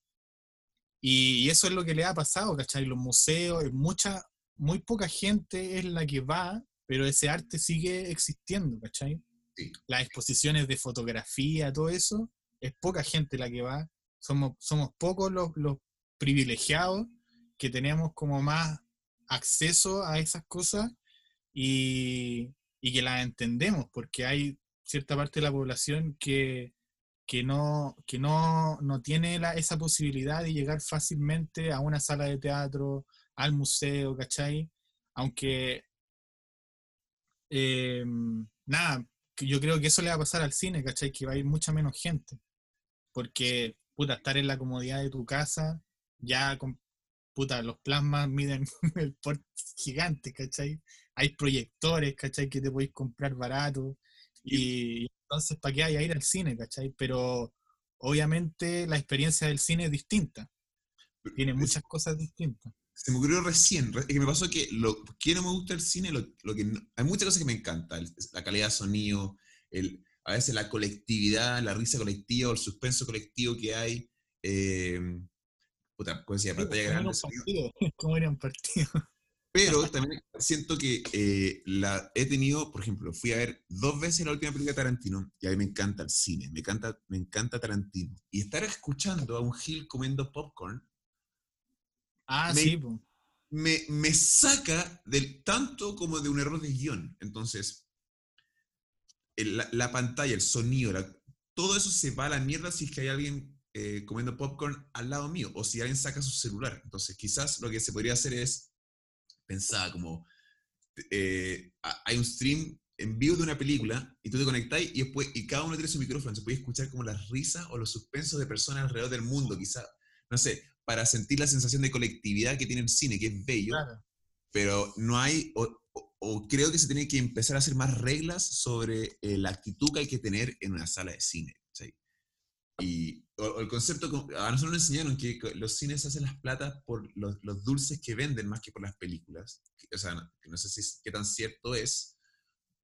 A: y, eso es lo que le ha pasado, ¿cachai? Los museos, mucha, muy poca gente es la que va, pero ese arte sigue existiendo, ¿cachai? Las exposiciones de fotografía, todo eso, es poca gente la que va. Somos, somos pocos los, los privilegiados que tenemos como más acceso a esas cosas y, y, que las entendemos, porque hay cierta parte de la población que, que no, que no, no tiene esa posibilidad de llegar fácilmente a una sala de teatro, al museo, ¿cachai? Aunque, eh, nada, yo creo que eso le va a pasar al cine, ¿cachai? Que va a ir mucha menos gente. Porque, puta, estar en la comodidad de tu casa, ya con, puta, los plasmas miden el porte gigante, ¿cachai? Hay proyectores, ¿cachai? Que te podéis comprar barato. Y, entonces, ¿para qué hay a ir al cine, cachai? Pero obviamente la experiencia del cine es distinta. Tiene muchas cosas distintas.
B: Se me ocurrió recién, es que me pasó que lo que no me gusta el cine, lo, que hay muchas cosas que me encantan, la calidad de sonido, el, a veces la colectividad, la risa colectiva el suspenso colectivo que hay. Eh, puta, pues decía, pantalla grande.
A: ¿Cómo era un partido?
B: Pero también siento que eh, la, he tenido, por ejemplo, fui a ver dos veces la última película de Tarantino y a mí me encanta el cine, me encanta, me encanta Tarantino. Y estar escuchando a un Gil comiendo popcorn.
A: Ah, sí.
B: Me, me, saca del tanto como de un error de guion. Entonces, la, pantalla, el sonido, todo eso se va a la mierda si es que hay alguien eh, comiendo popcorn al lado mío o si alguien saca su celular. Entonces, quizás lo que se podría hacer es pensaba como, eh, hay un stream en vivo de una película y tú te conectáis y después y cada uno tiene su micrófono, se puede escuchar como las risas o los suspensos de personas alrededor del mundo, quizá, no sé, para sentir la sensación de colectividad que tiene el cine, que es bello, pero no hay, o, creo que se tiene que empezar a hacer más reglas sobre eh, la actitud que hay que tener en una sala de cine. Y el concepto, a nosotros nos enseñaron que los cines hacen las platas por los, los, dulces que venden más que por las películas. O sea, no, no sé si qué tan cierto es,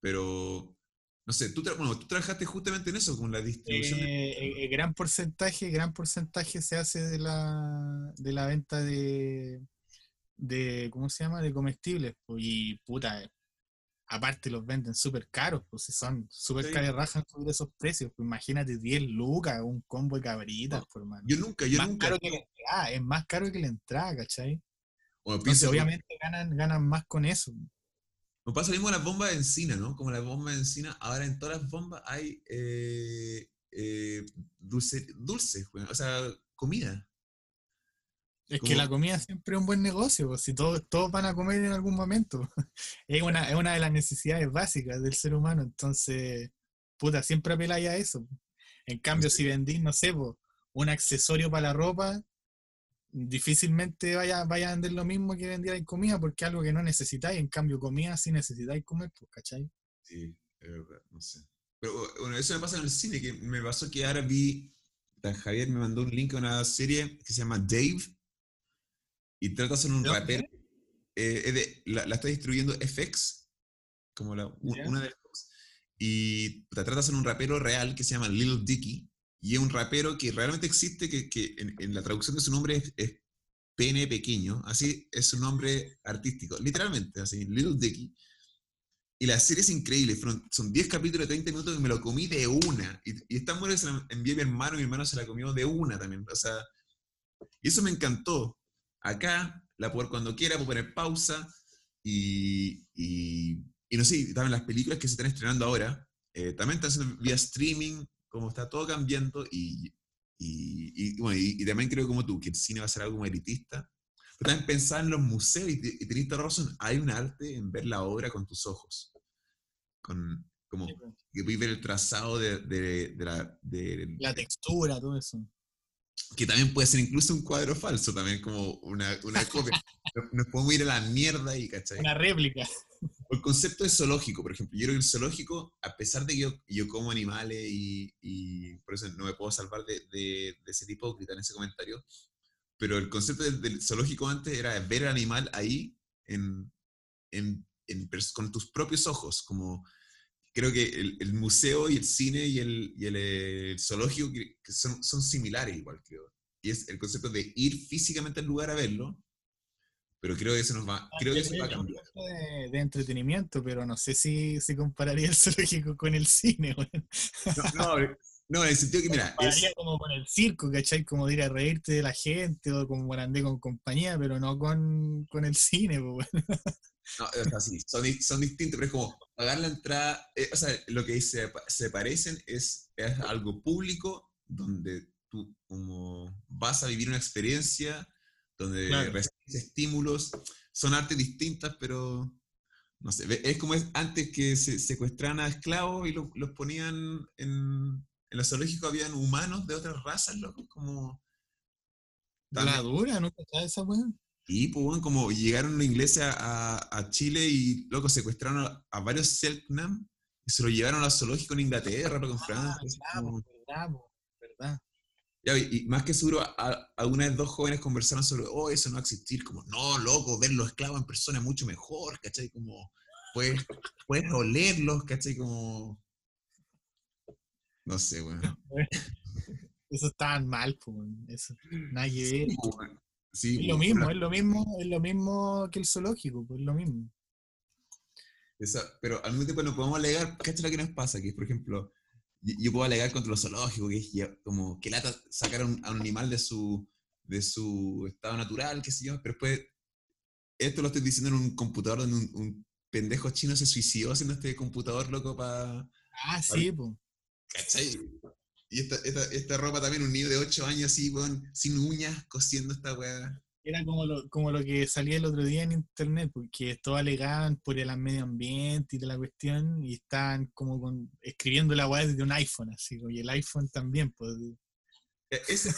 B: pero no sé, tú, bueno, tú trabajaste justamente en eso, con la distribución.
A: Eh, eh, gran porcentaje, gran porcentaje se hace de la, de la venta de, de, ¿cómo se llama? De comestibles. Y puta, aparte los venden súper caros, pues si son súper sí. caros rajas sobre esos precios, pues imagínate 10 lucas, un combo de cabritas, pues, hermano.
B: Yo nunca, yo nunca.
A: Caro que la entrada, es más caro que la entrada, ¿cachai? Entonces, obviamente ganan, ganan más con eso.
B: Me pasa lo mismo con las bombas de encina, ¿no? Como las bombas de encina, ahora en todas las bombas hay eh, eh, dulce, dulces, o sea, comida.
A: Es que la comida siempre es un buen negocio, pues, si todos, todos van a comer en algún momento. es, una, es una de las necesidades básicas del ser humano, entonces, puta, siempre apeláis a eso. En cambio, si vendís, no sé, pues, un accesorio para la ropa, difícilmente vaya, vaya a vender lo mismo que vendierais comida, porque es algo que no necesitáis. En cambio, comida sí necesitáis comer, pues, ¿cachai?
B: Sí, es verdad, no sé. Pero bueno, eso me pasa en el cine, que me pasó que ahora vi, Javier me mandó un link a una serie que se llama Dave, y trata de un rapero. Eh, la, está distribuyendo FX, como la, una de las y te tratas en un rapero real que se llama Lil Dicky, y es un rapero que realmente existe, que, que en, la traducción de su nombre es, es, pene pequeño, así es su nombre artístico, literalmente, así, Lil Dicky. Y la serie es increíble, son 10 capítulos de 30 minutos y me lo comí de una. Y, y esta mujer se la envié a mi hermano, mi hermano se la comió de una también. O sea, y eso me encantó. Acá la puedo cuando quiera, puedo poner pausa y, y, no sé, también las películas que se están estrenando ahora, eh, también están haciendo vía streaming, como está todo cambiando y, y, bueno, y, también creo como tú, que el cine va a ser algo como elitista. Pero también pensar en los museos y, y tenés razón, hay un arte en ver la obra con tus ojos. Con, como que puedes ver el trazado de, de, de la... De,
A: la textura, todo eso
B: que también puede ser incluso un cuadro falso, también como una, una copia. Nos podemos ir a la mierda y, ¿cachai?
A: Una réplica.
B: el concepto de zoológico, por ejemplo. Yo creo que el zoológico, a pesar de que yo, yo como animales y, y, por eso no me puedo salvar de, de, de ser hipócrita en ese comentario, pero el concepto del, zoológico antes era ver al animal ahí en, en, en, con tus propios ojos, como creo que el, museo y el cine y el, y el, eh, zoológico que son, son, similares igual, creo. Y es el concepto de ir físicamente al lugar a verlo, pero creo que eso nos va, creo que eso va a cambiar.
A: De, de, entretenimiento, pero no sé si, si compararía el zoológico con el cine.
B: No, no, no, en el sentido que, mira.
A: Es... como con el circo, ¿cachai? Como de ir a reírte de la gente o como andé con compañía, pero no con, con el cine, pues,
B: No, o sea, son, son, distintos, pero es como pagar la entrada, eh, o sea, lo que se, se parecen es, es, algo público donde tú como vas a vivir una experiencia, donde recibes estímulos, son artes distintas, pero no sé, es como es antes que se secuestraran a esclavos y los ponían en, en los zoológicos, habían humanos de otras razas, loco, como...
A: La dura, ¿no? esa weón?
B: Y pues, como llegaron los ingleses a, a, Chile y, loco, secuestraron a, varios Selknam y se lo llevaron al zoológico en Inglaterra, loco, en ah, Francia. verdad, verdad. Ya, y, más que seguro, alguna vez dos jóvenes conversaron sobre, oh, eso no va a existir. Como, no, loco, ver los esclavos en persona es mucho mejor, ¿cachai? Como, puedes, puedes olerlos, ¿cachai? Como... No sé, bueno.
A: Eso está mal, pues, eso, nadie es lo mismo, es lo mismo, es lo mismo que el zoológico, pues es lo mismo.
B: pero al mismo tiempo no podemos alegar, ¿qué es lo que nos pasa? Que por ejemplo, yo, puedo alegar contra los zoológicos, que es como que lata sacar a un, animal de su, de su estado natural, qué sé yo, pero después, esto lo estoy diciendo en un computador donde un, pendejo chino se suicidó haciendo este computador loco para...
A: Ah, sí, pues.
B: ¿Cachai? Y esta, esta, esta, ropa también, un niño de 8 años así, sin uñas, cosiendo esta weá.
A: Era como lo, como lo que salía el otro día en internet, porque todo alegaban por el medio ambiente y de la cuestión, y estaban como con, escribiendo la weá desde un iPhone, así, y el iPhone también, pues.
B: E, ese,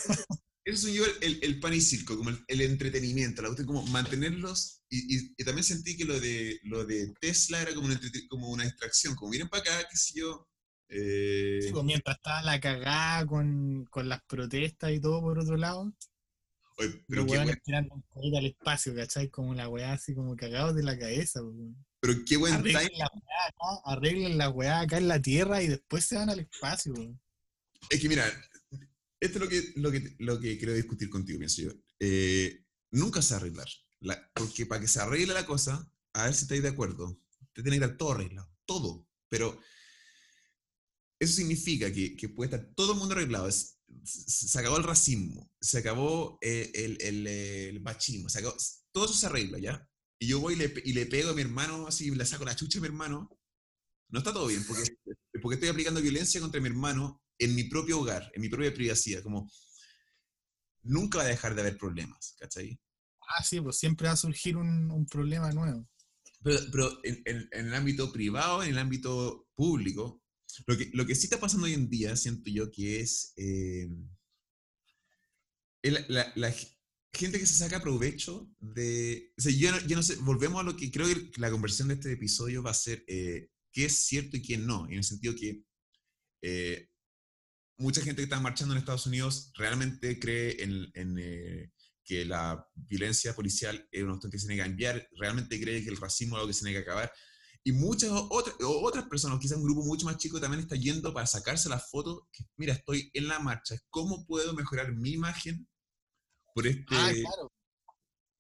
B: es un el, el, pan y circo, como el, entretenimiento, la cuestión como mantenerlos, y, y, también sentí que lo de, lo de Tesla era como una, como una distracción, como miren para acá, qué sé yo,
A: eh, pues, mientras estaba la cagada con, con, las protestas y todo por otro lado.
B: Oye, pero
A: qué weón. tirando un al espacio, ¿cachai? Como la weá así como cagados de la cabeza.
B: Pero qué buen
A: arreglen La weá acá, arreglen la weá acá en la Tierra y después se van al espacio.
B: Es que mira, esto es lo que, lo que, lo que quiero discutir contigo, pienso yo. Eh, nunca se arreglar. porque para que se arregle la cosa, a ver si estáis de acuerdo, te tiene que dar todo arreglado, todo. Pero eso significa que, que, puede estar todo el mundo arreglado. se acabó el racismo, se acabó eh, el, el, el, machismo, se acabó, todo eso se arregla, ¿ya? Y yo voy y le, y le, pego a mi hermano, así, le saco la chucha a mi hermano. No está todo bien, porque, porque estoy aplicando violencia contra mi hermano en mi propio hogar, en mi propia privacidad. Como, nunca va a dejar de haber problemas, ¿cachai?
A: Ah, sí, pues siempre va a surgir un, un problema nuevo.
B: Pero, pero en, en, en, el ámbito privado, en el ámbito público, lo que, lo que sí está pasando hoy en día, siento yo, que es eh, la, la, gente que se saca provecho de... O sea, yo, no, no sé, volvemos a lo que creo que la conversión de este episodio va a ser eh, qué es cierto y qué no, en el sentido que eh, mucha gente que está marchando en Estados Unidos realmente cree en, en que la violencia policial es una cuestión que se tiene que cambiar, realmente cree que el racismo es algo que se tiene que acabar. Y muchas otras, otras personas, quizás un grupo mucho más chico, también está yendo para sacarse las fotos. Que, mira, estoy en la marcha. ¿Cómo puedo mejorar mi imagen por este... Ah, claro.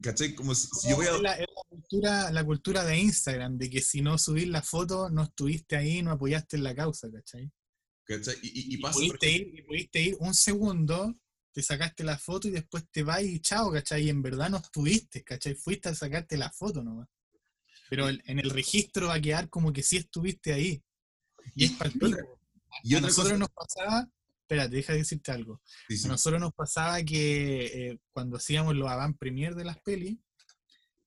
B: ¿Cachai? Como si, yo voy a...
A: Es la, cultura, la cultura de Instagram, de que si no subís la foto, no estuviste ahí, no apoyaste en la causa, ¿cachai?
B: ¿Cachai? Y, y, pasa,
A: pudiste, ir, y pudiste ir un segundo, te sacaste la foto y después te vas y chao, ¿cachai? Y en verdad no estuviste, ¿cachai? Fuiste a sacarte la foto nomás. Pero en el registro va a quedar como que sí estuviste ahí. Y, es para Y a nosotros nos pasaba, espérate, deja de decirte algo. A nosotros nos pasaba que eh, cuando hacíamos los avant premier de las pelis,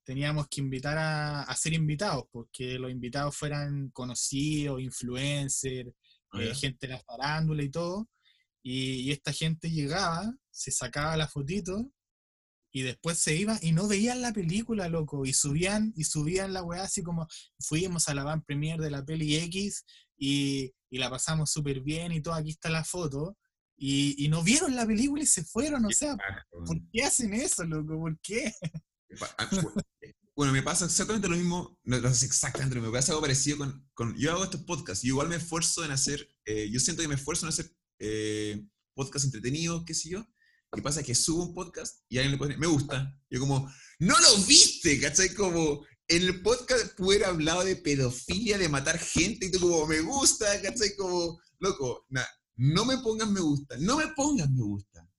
A: teníamos que invitar a, a, ser invitados, porque los invitados fueran conocidos, influencers, ah, eh, gente de la farándula y todo. Y, y, esta gente llegaba, se sacaba la fotito y después se iba y no veían la película, loco, y subían, y subían la weá así como fuimos a la van premier de la peli X y, y la pasamos súper bien y todo, aquí está la foto, y, y, no vieron la película y se fueron, o sea, ¿por qué hacen eso, loco? ¿Por qué?
B: Ah, bueno, me pasa exactamente lo mismo, no, es exactamente, me pasa algo parecido con, con, yo hago estos podcasts, y igual me esfuerzo en hacer, eh, yo siento que me esfuerzo en hacer eh, podcasts entretenidos, qué sé yo, ¿Qué pasa? Que subo un podcast y alguien le pone, me gusta. Yo como, no lo viste, ¿cachai? Como, en el podcast hubiera hablado de pedofilia, de matar gente, y tú como, me gusta, ¿cachai? Como, loco, nada, no me pongan me gusta, no me pongan me gusta.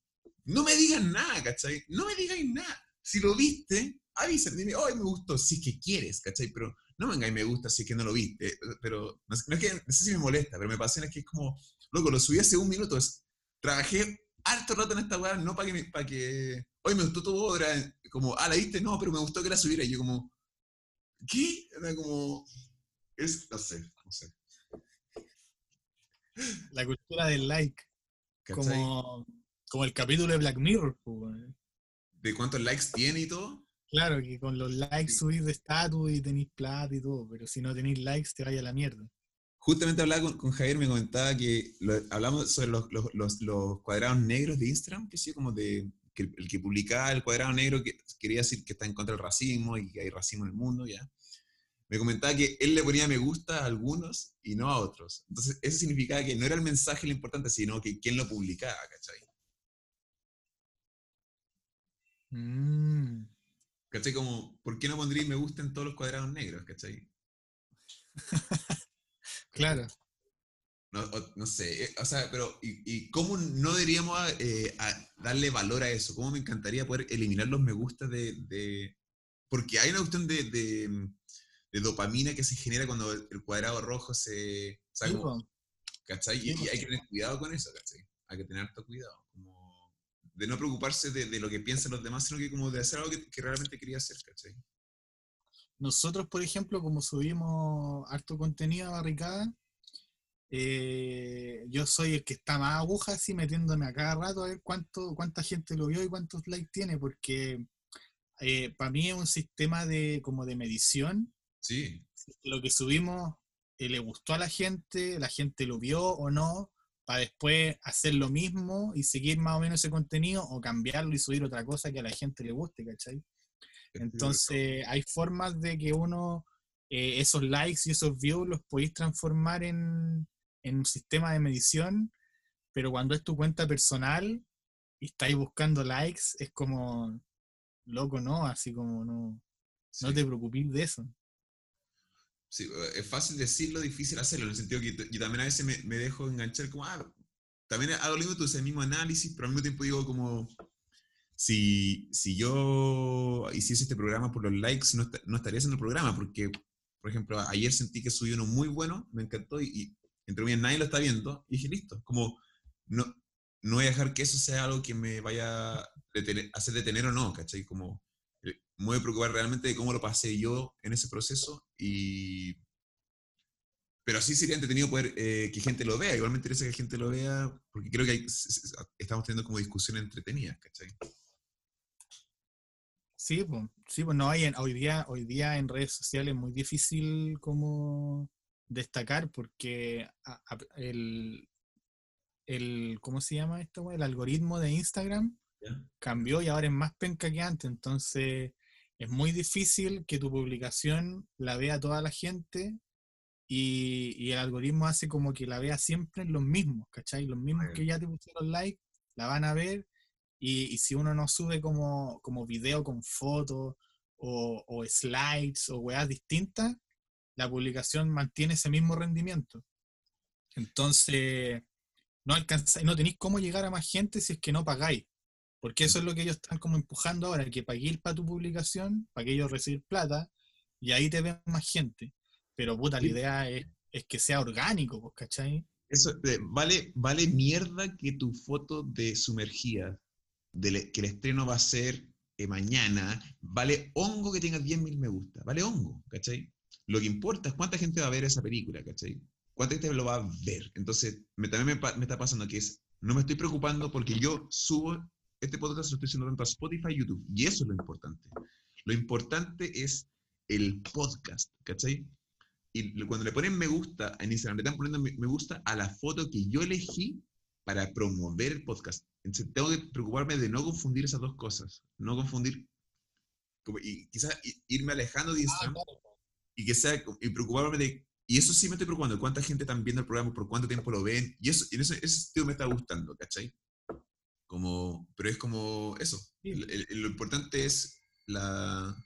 B: No me digan nada, ¿cachai? No me digan nada. Si lo viste, avísame, dime, hoy me gustó, si es que quieres, ¿cachai? Pero no me vengáis me gusta si es que no lo viste. Pero, no, es que, no sé si me molesta, pero me pasa es que es como, loco, lo subí hace un minuto, trabajé harto rato en esta weá, no para que, para que, oye, me gustó tu obra, como, ah, la viste, no, pero me gustó que la subiera, y yo como, ¿qué? Era como, es, no sé, no sé.
A: La cultura del like, como, como el capítulo de Black Mirror,
B: ¿De cuántos likes tiene y todo?
A: Claro, que con los likes subís de estatus y tenéis plata y todo, pero si no tenéis likes te vaya a la mierda
B: justamente hablaba con, Javier, me comentaba que hablamos sobre los, los, los, cuadrados negros de Instagram, que sí, como de que el, que publicaba el cuadrado negro que quería decir que está en contra del racismo y que hay racismo en el mundo, ¿ya? Me comentaba que él le ponía me gusta a algunos y no a otros. Entonces, eso significaba que no era el mensaje lo importante, sino que quién lo publicaba, ¿cachai? Mm. ¿Cachai? Como, ¿por qué no pondría me gusta en todos los cuadrados negros, ¿cachai?
A: Claro.
B: No, no, sé, eh, o sea, pero ¿y, cómo no deberíamos eh, darle valor a eso? ¿Cómo me encantaría poder eliminar los me gusta de... porque hay una cuestión de, de, dopamina que se genera cuando el cuadrado rojo se... ¿Cachai? y, hay que tener cuidado con eso, ¿cachai? Hay que tener harto cuidado. Como de no preocuparse de, lo que piensan los demás, sino que como de hacer algo que, que realmente quería hacer, ¿cachai?
A: Nosotros, por ejemplo, como subimos harto contenido a barricada, eh, yo soy el que está más aguja así metiéndome a cada rato a ver cuánto, cuánta gente lo vio y cuántos likes tiene, porque eh, para mí es un sistema de como de medición.
B: Sí.
A: Lo que subimos eh, le gustó a la gente, la gente lo vio o no, para después hacer lo mismo y seguir más o menos ese contenido o cambiarlo y subir otra cosa que a la gente le guste, ¿cachai? Entonces, hay formas de que uno, eh, esos likes y esos views los podéis transformar en, un sistema de medición, pero cuando es tu cuenta personal y estáis buscando likes, es como, loco, ¿no? Así como, no, no te preocupes de eso.
B: Sí, es fácil decirlo, difícil hacerlo, en el sentido que yo también a veces me, dejo enganchar como, ah, también hago lo mismo, ese mismo análisis, pero al mismo tiempo digo como, si, si yo hiciese este programa por los likes, no, no, estaría haciendo el programa, porque, por ejemplo, ayer sentí que subí uno muy bueno, me encantó, y, entre mí nadie lo está viendo, y dije, listo, como no, no voy a dejar que eso sea algo que me vaya a hacer detener o no, ¿cachai? Como eh, me voy a preocupar realmente de cómo lo pasé yo en ese proceso, y... Pero sí sería entretenido poder eh, que gente lo vea, igual me interesa que gente lo vea, porque creo que estamos teniendo como discusiones entretenidas, ¿cachai?
A: Sí, pues, sí, pues no hay en, hoy día, hoy día en redes sociales es muy difícil como destacar porque el, el, ¿cómo se llama esto? El algoritmo de Instagram cambió y ahora es más penca que antes, entonces es muy difícil que tu publicación la vea toda la gente y, y, el algoritmo hace como que la vea siempre en los mismos, ¿cachai? Los mismos que ya te pusieron like, la van a ver y, y si uno no sube como, como video con fotos o, o slides o weas distintas, la publicación mantiene ese mismo rendimiento. Entonces, no alcanzáis, no tenéis cómo llegar a más gente si es que no pagáis. Porque eso es lo que ellos están como empujando ahora, que paguéis para tu publicación, para que ellos reciban plata, y ahí te ven más gente. Pero puta, la idea es, es que sea orgánico, pues, ¿cachai?
B: Eso, eh, vale, vale mierda que tu foto de sumergida, de que el estreno va a ser eh, mañana, vale hongo que tenga 10.000 me gusta, vale hongo, ¿cachai? Lo que importa es cuánta gente va a ver esa película, ¿cachai? ¿Cuánta gente lo va a ver? Entonces, me, también me, me, está pasando que es, no me estoy preocupando porque yo subo este podcast, lo estoy haciendo tanto a Spotify YouTube, y eso es lo importante. Lo importante es el podcast, ¿cachai? Y cuando le ponen me gusta en Instagram, le están poniendo me gusta a la foto que yo elegí para promover el podcast. Entonces, tengo que preocuparme de no confundir esas dos cosas. No confundir, y quizás irme alejando de ah, Instagram y que sea, y preocuparme de, y eso sí me estoy preocupando, cuánta gente están viendo el programa, por cuánto tiempo lo ven, y eso, y eso ese sentido me está gustando, ¿cachai? Como, pero es como eso. lo importante es la,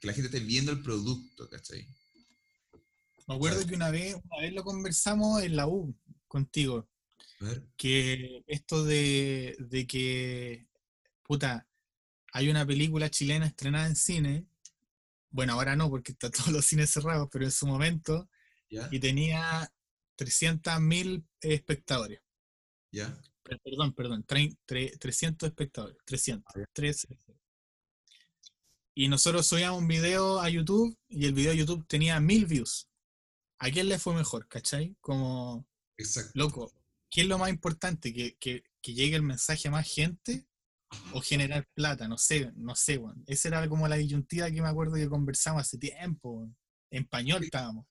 B: que la gente esté viendo el producto, ¿cachai?
A: Me acuerdo que una vez, una vez lo conversamos en la U contigo. Que esto de, de que, puta, hay una película chilena estrenada en cine. Bueno, ahora no, porque están todos los cines cerrados, pero en su momento. Y tenía 300.000 espectadores.
B: ¿Ya?
A: Perdón, perdón, 300 espectadores. 300. 300. Y nosotros subíamos un video a YouTube y el video de YouTube tenía mil views. ¿A quién le fue mejor? ¿Cachai? Como,
B: Exacto.
A: loco, ¿qué es lo más importante? ¿Que, que, que llegue el mensaje a más gente o generar plata? No sé, no sé, bueno. Esa era como la disyuntiva que me acuerdo que conversamos hace tiempo. En español estábamos.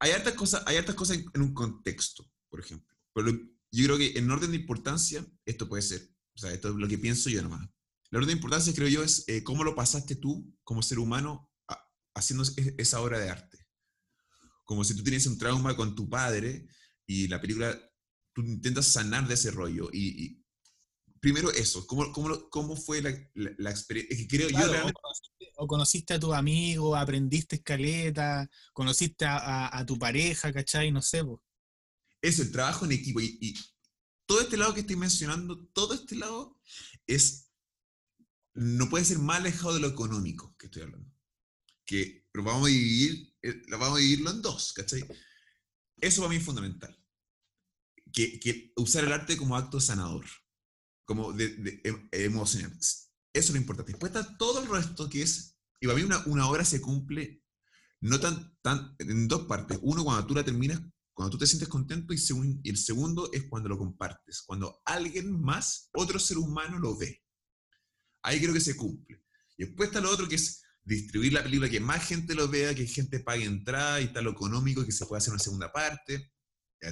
B: hay hartas cosas, hay hartas cosas en un contexto, por ejemplo. Pero yo creo que en orden de importancia, esto puede ser. O sea, esto es lo que pienso yo nomás. La orden de importancia, creo yo, es eh, cómo lo pasaste tú como ser humano haciendo esa obra de arte. Como si tú tienes un trauma con tu padre y la película, tú intentas sanar de ese rollo. Y, primero eso, ¿cómo, cómo, cómo fue la, la, experiencia? Creo, yo
A: o, conociste, a tu amigo, aprendiste escaleta, conociste a, a, tu pareja, ¿cachai? No sé. vos.
B: Eso, el trabajo en equipo. Y, y todo este lado que estoy mencionando, todo este lado es no puede ser más alejado de lo económico que estoy hablando. Que pero vamos a dividir, eh, vamos a dividirlo en dos, ¿cachai? Eso para mí es fundamental. Que, usar el arte como acto sanador, como de, de, em, emocional. Eso es lo importante. Después está todo el resto que es, y para mí una, obra se cumple no tan, tan, en dos partes. Uno, cuando tú la terminas, cuando tú te sientes contento, y, y el segundo es cuando lo compartes, cuando alguien más, otro ser humano, lo ve. Ahí creo que se cumple. Y después está lo otro que es distribuir la película, que más gente lo vea, que gente pague entrada y está lo económico, que se pueda hacer una segunda parte.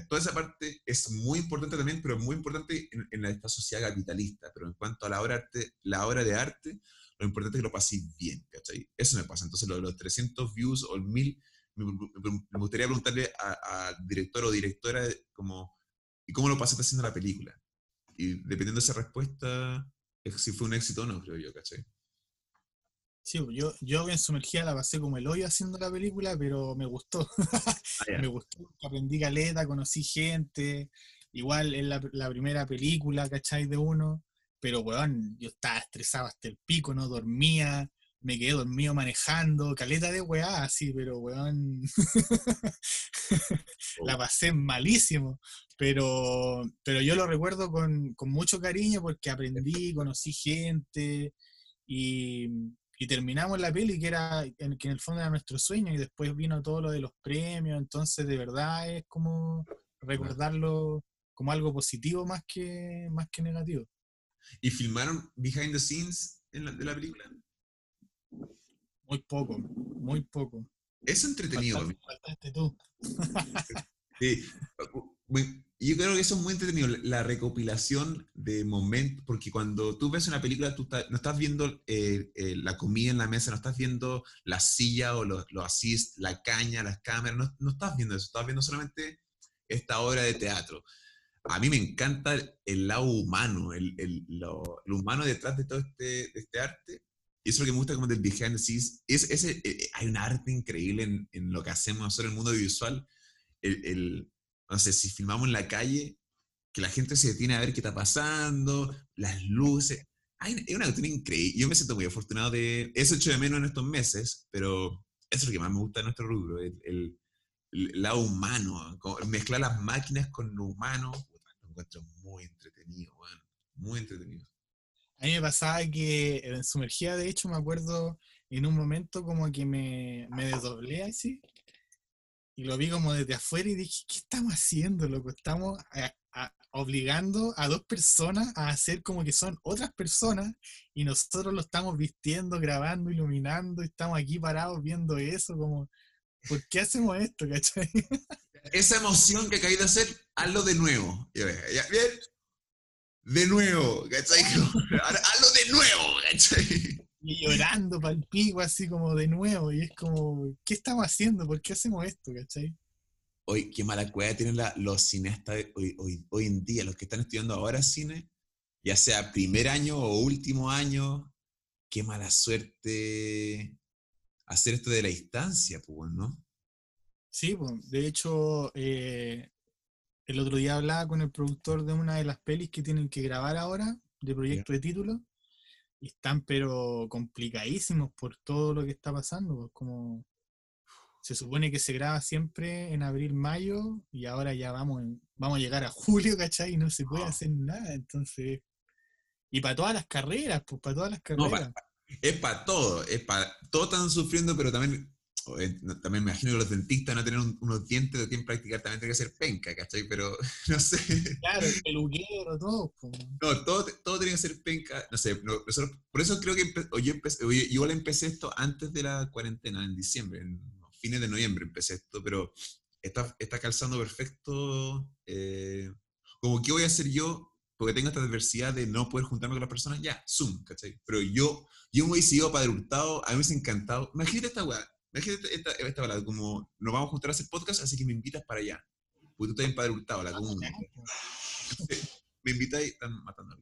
B: toda esa parte es muy importante también, pero muy importante en, esta sociedad capitalista. Pero en cuanto a la obra, arte, la obra de arte, lo importante es que lo paséis bien, ¿cachai? Eso me pasa. Entonces, lo de los 300 views o el 1000, me, gustaría preguntarle al director o directora como, ¿y cómo lo pasaste haciendo la película? Y dependiendo de esa respuesta, si fue un éxito o no, creo yo, ¿cachai?
A: Sí, pues, yo, yo en Sumergida la pasé como el hoyo haciendo la película, pero me gustó. Ah, me gustó, aprendí caleta, conocí gente. Igual en la, la, primera película, ¿cachai? De uno. Pero, weón, yo estaba estresado hasta el pico, no dormía, me quedé dormido manejando, caleta de weá, así, pero weón. la oh. pasé malísimo. Pero, pero yo lo recuerdo con, con mucho cariño porque aprendí, conocí gente y, y, terminamos la peli que era en, que en el fondo era nuestro sueño y después vino todo lo de los premios, entonces de verdad es como recordarlo como algo positivo más que, más que negativo.
B: ¿Y filmaron behind the scenes en la, de la película?
A: Muy poco, muy poco.
B: Es entretenido.
A: Faltaste, tú.
B: sí. Yo creo que eso es muy entretenido, la recopilación de momentos, porque cuando tú ves una película, tú no estás viendo eh, eh, la comida en la mesa, no estás viendo la silla o los, los la caña, las cámaras, no, no, estás viendo eso, estás viendo solamente esta obra de teatro. A mí me encanta el lado humano, el, el, lo, humano detrás de todo este, de este arte. Y eso es lo que me gusta como del behind the Es, ese, eh, hay un arte increíble en, en, lo que hacemos nosotros en el mundo visual. El, el, sé, si filmamos en la calle, que la gente se detiene a ver qué está pasando, las luces. Hay, una cuestión increíble. Yo me siento muy afortunado de... Eso hecho de menos en estos meses, pero eso es lo que más me gusta de nuestro rubro, el, lado humano, mezclar las máquinas con lo humano. Lo encuentro muy entretenido, muy entretenido.
A: A mí me pasaba que en sumergida, de hecho, me acuerdo en un momento como que me, me desdoblé así y lo vi como desde afuera y dije, ¿qué estamos haciendo, loco? Estamos obligando a dos personas a hacer como que son otras personas y nosotros lo estamos vistiendo, grabando, iluminando, y estamos aquí parados viendo eso, como, ¿por qué hacemos esto, cachai?
B: Esa emoción que acabé de hacer, hazlo de nuevo. Bien, de nuevo, ¿cachai? hazlo de nuevo, ¿cachai?
A: Y llorando para el pico, así como de nuevo, y es como, ¿qué estamos haciendo? ¿Por qué hacemos esto, cachai?
B: hoy qué mala cueva tienen los cineastas hoy, hoy, hoy, en día, los que están estudiando ahora cine, ya sea primer año o último año, qué mala suerte hacer esto de la distancia, pues, ¿no?
A: Sí, pues, de hecho, eh, el otro día hablaba con el productor de una de las pelis que tienen que grabar ahora, de proyecto de título, están pero complicadísimos por todo lo que está pasando, pues, como se supone que se graba siempre en abril, mayo, y ahora ya vamos, vamos a llegar a julio, ¿cachai? Y no se puede hacer nada, entonces... Y para todas las carreras, pues para todas las carreras.
B: es para todo, es para... Todos están sufriendo, pero también también me imagino que los dentistas no tener unos dientes de quien practicar también tiene que ser penca, ¿cachai? Pero no sé.
A: Claro, el peluquero, todo.
B: No, todo, todo tiene que ser penca. No sé, por eso creo que yo, empecé, yo igual empecé esto antes de la cuarentena, en diciembre, en fines de noviembre empecé esto, pero está, está calzando perfecto. Eh, como, ¿qué voy a hacer yo? Porque tengo esta adversidad de no poder juntarme con las personas, ya, Zoom, ¿cachai? Pero yo, yo me hubiese ido para Hurtado, a mí me hubiese encantado. Imagínate esta weá, imagínate esta, esta, esta como nos vamos a juntar a hacer podcast, así que me invitas para allá. Porque tú estás en Padre Hurtado, la comuna. me invitáis, están matando a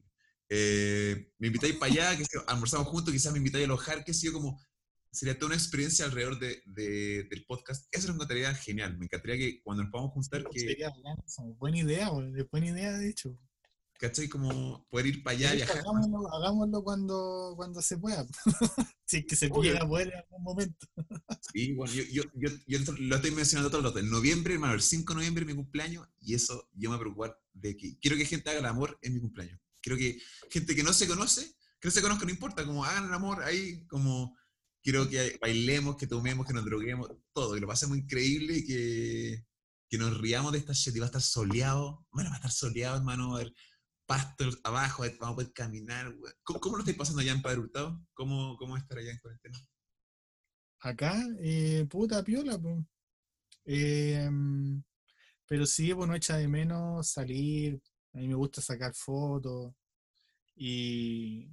B: eh, me invitáis para allá, que almorzamos juntos, quizás me invitáis a alojar, que sé yo, como sería toda una experiencia alrededor de, del podcast. Eso me encantaría genial. Me encantaría que cuando nos podamos juntar. Que,
A: sería buena idea, buena idea, de hecho.
B: ¿Cachai? Como poder ir para allá y
A: hagámoslo, hagámoslo, cuando, cuando se pueda. si es que se pudiera poder en algún momento.
B: sí, bueno, yo, yo, yo, yo, lo estoy mencionando todos los días. En noviembre, hermano, el 5 de noviembre es mi cumpleaños y eso yo me preocupar de que quiero que gente haga el amor en mi cumpleaños. Quiero que gente que no se conoce, que no se conozca, no importa, como hagan el amor ahí, como quiero que bailemos, que tomemos, que nos droguemos, todo, que lo pasemos increíble y que, que nos riamos de esta shit. Y va a estar soleado, bueno, va a estar soleado, hermano, a ver, pastos abajo, vamos a poder caminar. ¿Cómo, lo estáis pasando allá en Padre Hurtado? ¿Cómo, ¿Cómo estar allá en cuarentena?
A: Acá, eh, puta piola, pues. pero sí, pues no echa de menos salir. A mí me gusta sacar fotos. Y,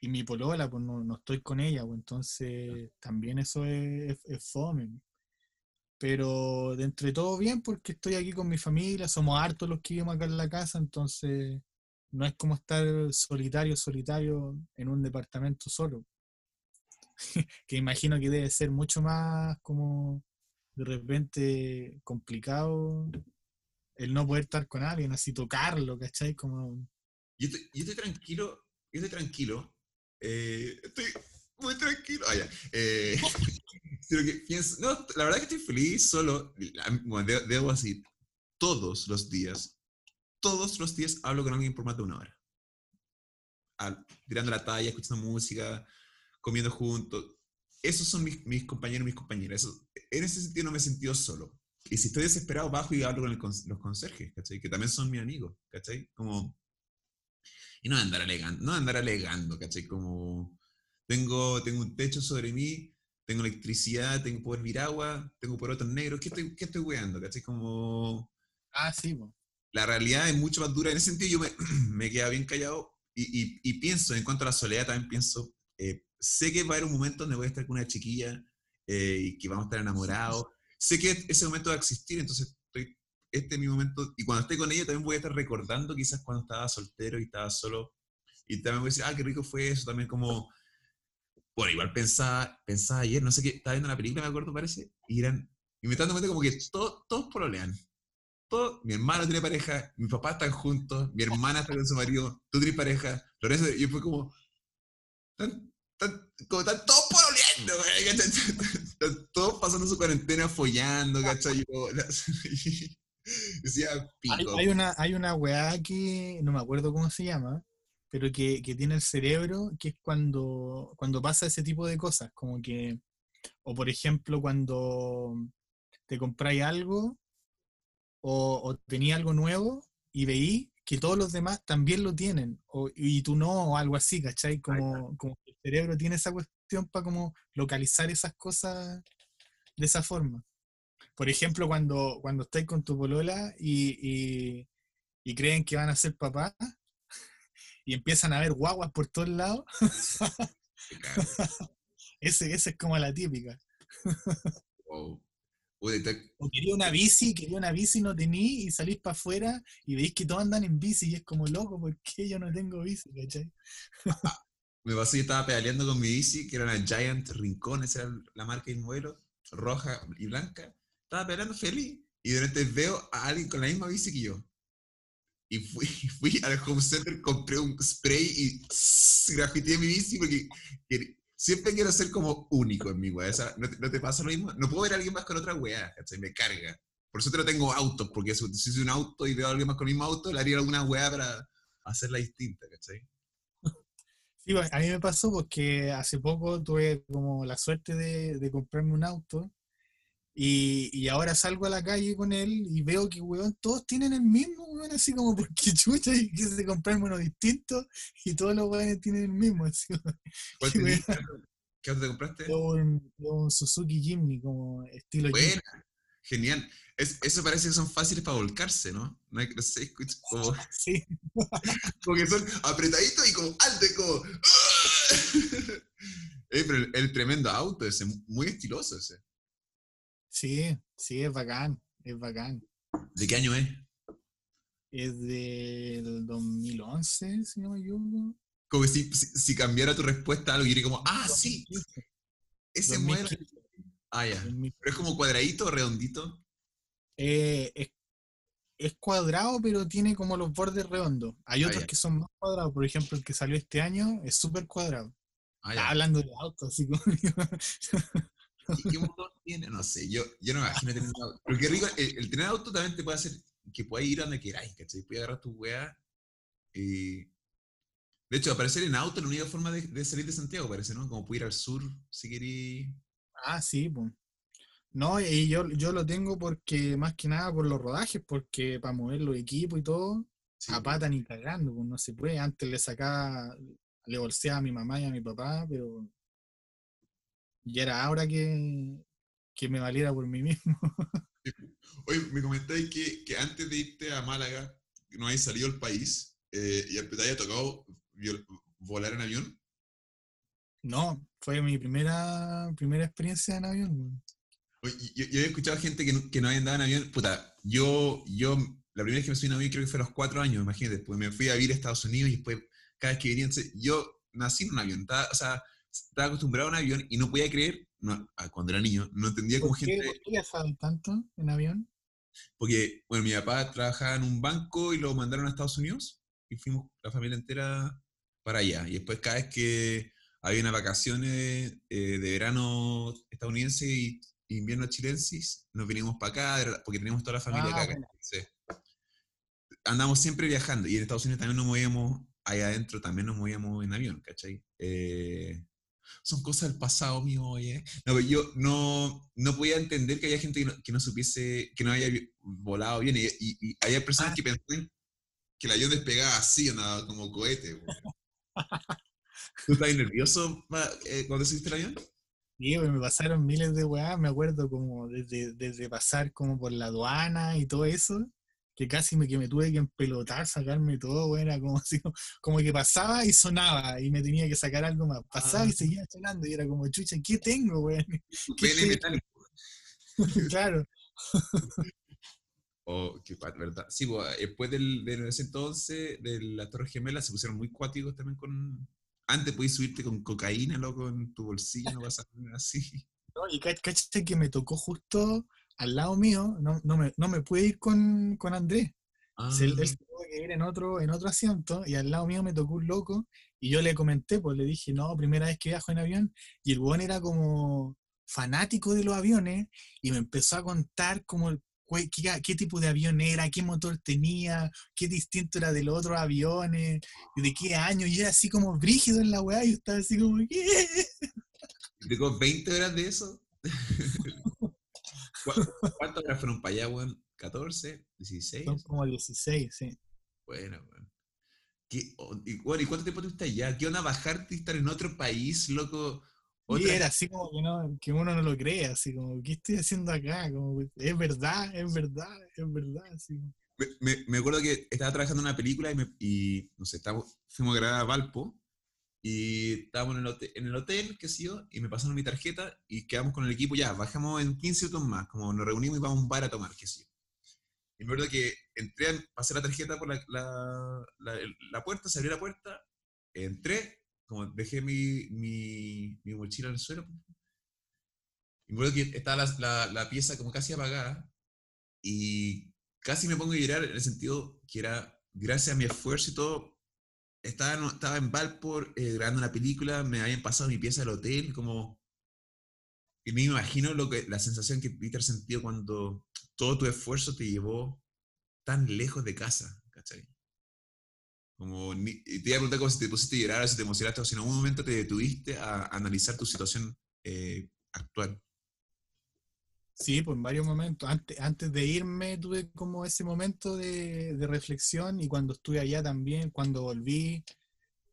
A: y mi polola, pues no, no, estoy con ella, pues entonces también eso es, es, fome. Pero de todo bien porque estoy aquí con mi familia, somos hartos los que vivimos acá en la casa, entonces no es como estar solitario, solitario en un departamento solo. que imagino que debe ser mucho más como de repente complicado el no poder estar con alguien, así tocarlo, ¿cachai? Como...
B: Yo estoy, yo estoy tranquilo, yo estoy tranquilo eh, estoy muy tranquilo. Ah, eh, no, la verdad que estoy feliz solo. debo, decir, todos los días, todos los días hablo con alguien por más de una hora. tirando la talla, escuchando música, comiendo juntos. Esos son mis, mis compañeros mis compañeras. en ese sentido no me he sentido solo. Y si estoy desesperado, bajo y hablo con los conserjes, ¿cachai? Que también son mis amigos, ¿cachai? Como y no andar alegando, no andar alegando, ¿cachai? Como tengo, tengo un techo sobre mí, tengo electricidad, tengo poder vir agua, tengo porotos negros, ¿qué estoy, qué estoy weando? ¿Cachai? Como...
A: Ah, sí,
B: la realidad es mucho más dura. En ese sentido, yo me, me quedado bien callado y, y, y, pienso, en cuanto a la soledad, también pienso, eh, sé que va a haber un momento donde voy a estar con una chiquilla eh, y que vamos a estar enamorados. Sé que ese momento va a existir, entonces estoy, este es mi momento. Y cuando esté con ella, también voy a estar recordando quizás cuando estaba soltero y estaba solo. Y también voy a decir, ah, qué rico fue eso. También como, bueno, igual pensaba, pensaba ayer, no sé qué, estaba viendo una película, me acuerdo, parece, y eran, y me están dando cuenta como que todo, todos pololean mi hermano tiene pareja, mi papá están juntos, mi hermana está con su marido, tú tienes pareja, Lorenzo, y fue como, están, como están todos pololeando, están todos pasando su cuarentena follando, ¿cachai?
A: decía, pico. Hay, una, hay una weá que, no me acuerdo cómo se llama, pero que, que, tiene el cerebro, que es cuando, cuando pasa ese tipo de cosas, como que, o por ejemplo, cuando te compráis algo o, o tenía algo nuevo y veí que todos los demás también lo tienen, o, y tú no, o algo así, ¿cachai? Como, como el cerebro tiene esa cuestión para como localizar esas cosas de esa forma. Por ejemplo, cuando, cuando estáis con tu polola y, y, creen que van a ser papás y empiezan a ver guaguas por todos lados, ese, ese es como la típica. O quería una bici, quería una bici, no tení, y salís para afuera y veis que todos andan en bici y es como loco, ¿por qué yo no tengo bici? ¿cachai?
B: Me pasó que estaba pedaleando con mi bici, que era una Giant Rincón, esa era la marca de modelo, roja y blanca. Estaba pedaleando feliz y de repente veo a alguien con la misma bici que yo. Y fui, fui al home center, compré un spray y grafiteé mi bici porque siempre quiero ser como único en mi weá. ¿No, te, pasa lo mismo? No puedo ver a alguien más con otra weá, ¿cachai? Me carga. Por eso te lo tengo autos, porque si soy un auto y veo a alguien más con el mismo auto, le haría alguna weá para hacerla distinta, ¿cachai?
A: Sí, a mí me pasó porque hace poco tuve como la suerte de, de comprarme un auto y, y, ahora salgo a la calle con él y veo que, weón, todos tienen el mismo, weón, así como porque chucha y quise comprarme uno distinto y todos los weones tienen el mismo. Así,
B: ¿Qué auto te compraste?
A: Un, un, Suzuki Jimny, como estilo Buena,
B: genial. Es, eso parece que son fáciles para volcarse, ¿no? No hay que sé, como,
A: sí.
B: como que son apretaditos y como alto, y como. eh, pero el, el, tremendo auto ese, muy estiloso ese.
A: Sí, sí, es bacán, es bacán.
B: ¿De qué año es?
A: Es del 2011, si no me equivoco.
B: Como si, si, cambiara tu respuesta a algo y diría como, ah, sí, ese muere. Ah, ya. Pero es como cuadradito o redondito.
A: Eh, es, es, cuadrado, pero tiene como los bordes redondos. Hay ah, otros que son más cuadrados. Por ejemplo, el que salió este año es súper cuadrado. Ah, hablando de autos, así como.
B: ¿Qué motor tiene? No sé, yo, yo no me imagino tener un auto. Pero qué rico, el, tener auto también te puede hacer que puedas ir donde queráis, ¿cachai? Puedes agarrar tu weá y... De hecho, aparecer en auto es la única forma de, de, salir de Santiago, parece, ¿no? Como puedo ir al sur si queréis.
A: Ah, sí, pues. No, y yo, yo lo tengo porque, más que nada, por los rodajes, porque para mover los equipos y todo, sí, a pata ni cagando, pues no se puede. Antes le sacaba, le bolseaba a mi mamá y a mi papá, pero y era ahora que, que me valiera por mí mismo.
B: Oye, me comentáis que, que, antes de irte a Málaga, no hayas salido al país eh, y te haya tocado volar en avión.
A: No, fue mi primera, primera experiencia en avión.
B: Oye, yo, yo, he escuchado gente que no, que no había andado en avión. Puta, yo, yo, la primera vez que me subí en avión creo que fue a los cuatro años, imagínate. Después me fui a vivir a Estados Unidos y después, cada vez que venía, yo nací en un avión. o sea, estaba acostumbrado a un avión y no podía creer, no, cuando era niño, no entendía cómo gente...
A: ¿Por qué viajaban tanto en avión?
B: Porque, bueno, mi papá trabajaba en un banco y lo mandaron a Estados Unidos y fuimos la familia entera para allá. Y después cada vez que había unas vacaciones eh, de verano estadounidense y invierno chilensis, nos vinimos para acá porque teníamos toda la familia ah, acá. andamos siempre viajando y en Estados Unidos también nos movíamos, allá adentro también nos movíamos en avión, ¿cachai? Eh, son cosas del pasado mío, oye. No, yo no, no podía entender que haya gente que no, que no supiese, que no haya volado bien. Y, y, había personas ah. que pensaban que el avión despegaba así, andaba como cohete. ¿Tú estabas nervioso eh, cuando subiste el avión?
A: Sí, me pasaron miles de weas, me acuerdo como desde, desde pasar como por la aduana y todo eso, que casi me, que me tuve que empelotar, sacarme todo, weón, era como así, como que pasaba y sonaba y me tenía que sacar algo más. Pasaba y
B: Ah.
A: seguía sonando y era como, chucha, ¿qué tengo, weón?
B: Tu
A: ¿Qué
B: pene
A: te-
B: metálico.
A: claro.
B: Oh, qué verdad. Sí, pues, después del, de ese entonces, de la Torre Gemela, se pusieron muy cuáticos también con. Antes podías subirte con cocaína, loco, en tu bolsillo, no pasa nada así.
A: ¿no? Y cach- caché que me tocó justo al lado mío, no, no, me, no me pude ir con, con Andrés. Él,
B: Ah,
A: él se tuvo que ir en otro, en otro asiento y al lado mío me tocó un loco y yo le comenté, pues le dije, no, primera vez que viajo en avión y el weón era como fanático de los aviones y me empezó a contar como el qué, qué tipo de avión era, qué motor tenía, qué distinto era de los otros aviones, de qué año, y era así como brígido en la weá, y estaba así como, ¿qué?
B: ¿Te tocó 20 horas de eso? ¿Cu- ¿Cuántas horas fueron para allá, weón? ¿14? ¿16?
A: Son como 16, sí.
B: Bueno, weón. ¿Qué- o- y, bueno, ¿y cuánto tiempo estuviste allá? ¿Qué onda bajarte y estar en otro país, loco?
A: Y era así como que, no, que uno no lo cree, así como, ¿qué estoy haciendo acá? Como, es verdad, es verdad, es verdad. Así.
B: Me, me- me acuerdo que estaba trabajando en una película y, me- y, no sé, estábamos- fuimos a grabar a Valpo y estábamos en el, hotel, en el hotel, qué sé yo, y me pasaron mi tarjeta y quedamos con el equipo, ya, bajamos en 15 minutos más, como nos reunimos y vamos a un bar a tomar, qué sé yo. Y me acuerdo que entré, pasé la tarjeta por la, la, la- la puerta, se abrió la puerta, entré, como dejé mi, mi, mi mochila en el suelo, y me acuerdo que estaba la pieza como casi apagada, y casi me pongo a llorar en el sentido que era, gracias a mi esfuerzo y todo, estaba estaba en Valpo eh, grabando una película, me habían pasado mi pieza del hotel, como... Y me imagino lo que, la sensación que Peter sentido cuando todo tu esfuerzo te llevó tan lejos de casa, ¿cachai? Como, te iba a preguntar como si te pusiste a llorar, si te emocionaste, o si en algún momento te detuviste a analizar tu situación eh, actual.
A: Sí, pues en varios momentos. Antes, antes de irme tuve como ese momento de, de reflexión y cuando estuve allá también, cuando volví,